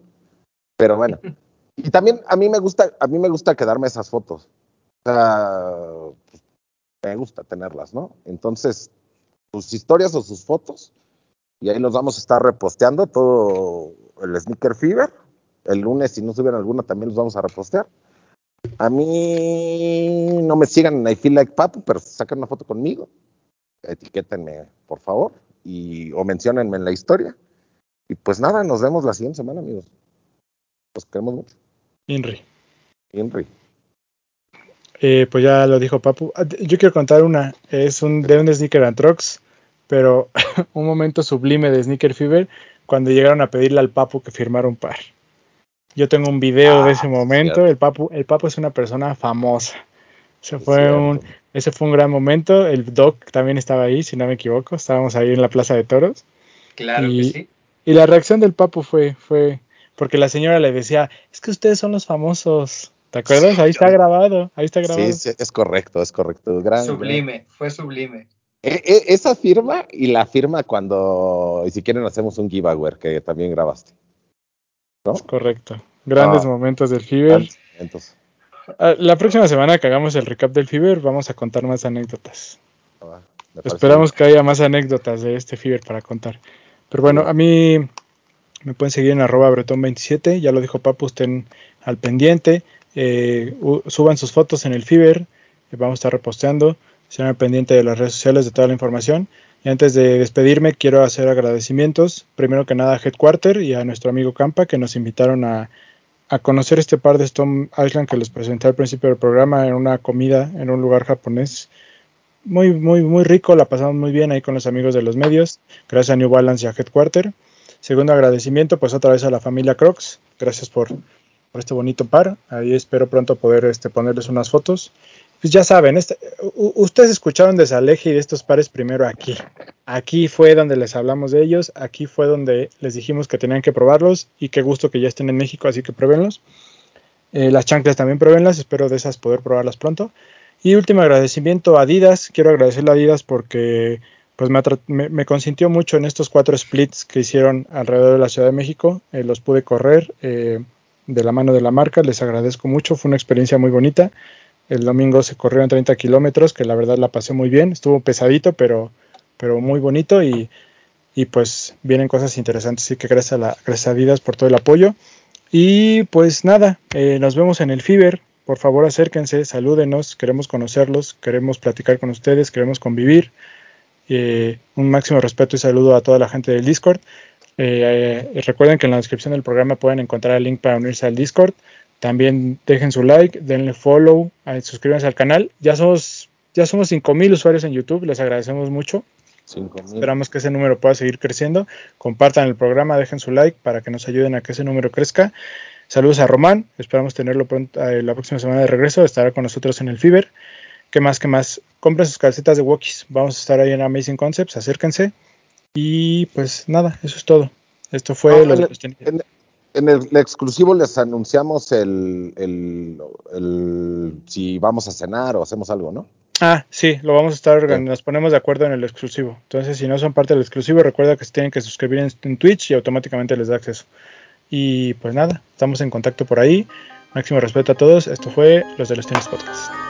Pero bueno. Y también a mí me gusta, a mí me gusta quedarme esas fotos. O sea, me gusta tenerlas, ¿no? Entonces, sus historias o sus fotos, y ahí los vamos a estar reposteando todo el Sneaker Fever. El lunes, si no suben alguna, también los vamos a repostear. A mí no me sigan en I Feel Like Papu, pero sacan una foto conmigo. Etiquétenme, por favor, y, o menciónenme en la historia. Y pues nada, nos vemos la siguiente semana, amigos. Los queremos mucho. Inri. Inri. Eh, pues ya lo dijo Papu. Ah, yo quiero contar una. Es un de un Sneaker and Trucks, pero un momento sublime de Sneaker Fever cuando llegaron a pedirle al Papu que firmara un par. Yo tengo un video de ese ah, momento. El Papu, el Papu es una persona famosa. Ese fue, un, ese fue un gran momento. El Doc también estaba ahí, si no me equivoco. Estábamos ahí en la Plaza de Toros. Claro y, que sí. Y la reacción del Papu fue, fue, porque la señora le decía, es que ustedes son los famosos. ¿Te acuerdas? ahí está grabado, ahí está grabado. Sí, es correcto, es correcto. sublime, fue sublime. E, e, esa firma y la firma cuando, y si quieren hacemos un giveaway que también grabaste. ¿No? Es correcto. Grandes ah. momentos del Fiber. Ah, la próxima semana que hagamos el recap del Fiber vamos a contar más anécdotas. Ah, Esperamos que haya más anécdotas de este Fiber para contar. Pero bueno, a mí me pueden seguir en arroba bretón27, ya lo dijo Papu, estén al pendiente, eh, suban sus fotos en el Fiber, vamos a estar reposteando, sean al pendiente de las redes sociales de toda la información. Y antes de despedirme, quiero hacer agradecimientos, primero que nada a Headquarter y a nuestro amigo Campa, que nos invitaron a, a conocer este par de Stone Island que les presenté al principio del programa en una comida en un lugar japonés. Muy, muy, muy rico, la pasamos muy bien ahí con los amigos de los medios, gracias a New Balance y a Headquarter. Segundo agradecimiento, pues otra vez a la familia Crocs. Gracias por, este bonito par. Ahí espero pronto poder este, ponerles unas fotos. Pues ya saben, este, ustedes escucharon de Saleje y de estos pares primero aquí. Aquí fue donde les hablamos de ellos. Aquí fue donde les dijimos que tenían que probarlos. Y qué gusto que ya estén en México, así que pruébenlos. Eh, las chanclas también pruébenlas. Espero de esas poder probarlas pronto. Y último agradecimiento a Adidas. Quiero agradecerle a Adidas porque pues me, consintió mucho en estos cuatro splits que hicieron alrededor de la Ciudad de México. Eh, los pude correr eh, de la mano de la marca, les agradezco mucho, fue una experiencia muy bonita. El domingo se corrieron 30 kilómetros, que la verdad la pasé muy bien, estuvo pesadito, pero, pero muy bonito y, y pues vienen cosas interesantes. Así que gracias a, la, gracias Adidas por todo el apoyo. Y pues nada, eh, nos vemos en el Fiber. Por favor acérquense, salúdenos, queremos conocerlos, queremos platicar con ustedes, queremos convivir. Eh, un máximo respeto y saludo a toda la gente del Discord. Eh, eh, recuerden que en la descripción del programa pueden encontrar el link para unirse al Discord. También dejen su like, denle follow, suscríbanse al canal. Ya somos ya somos 5000 usuarios en YouTube, les agradecemos mucho. Esperamos que ese número pueda seguir creciendo. Compartan el programa, dejen su like para que nos ayuden a que ese número crezca. Saludos a Román, esperamos tenerlo pronto, la próxima semana de regreso, estará con nosotros en el Fiber. ¿Qué más? ¿Qué más? Compren sus calcetas de Wokis. Vamos a estar ahí en Amazing Concepts. Acérquense. Y pues nada, eso es todo. Esto fue lo en, en, el, exclusivo les anunciamos el, el, si vamos a cenar o hacemos algo, ¿no? Ah, sí, lo vamos a estar, nos ponemos de acuerdo en el exclusivo. Entonces, si no son parte del exclusivo, recuerda que se tienen que suscribir en, en Twitch y automáticamente les da acceso. Y pues nada, estamos en contacto por ahí. Máximo respeto a todos. Esto fue Los de los Tenis Podcast.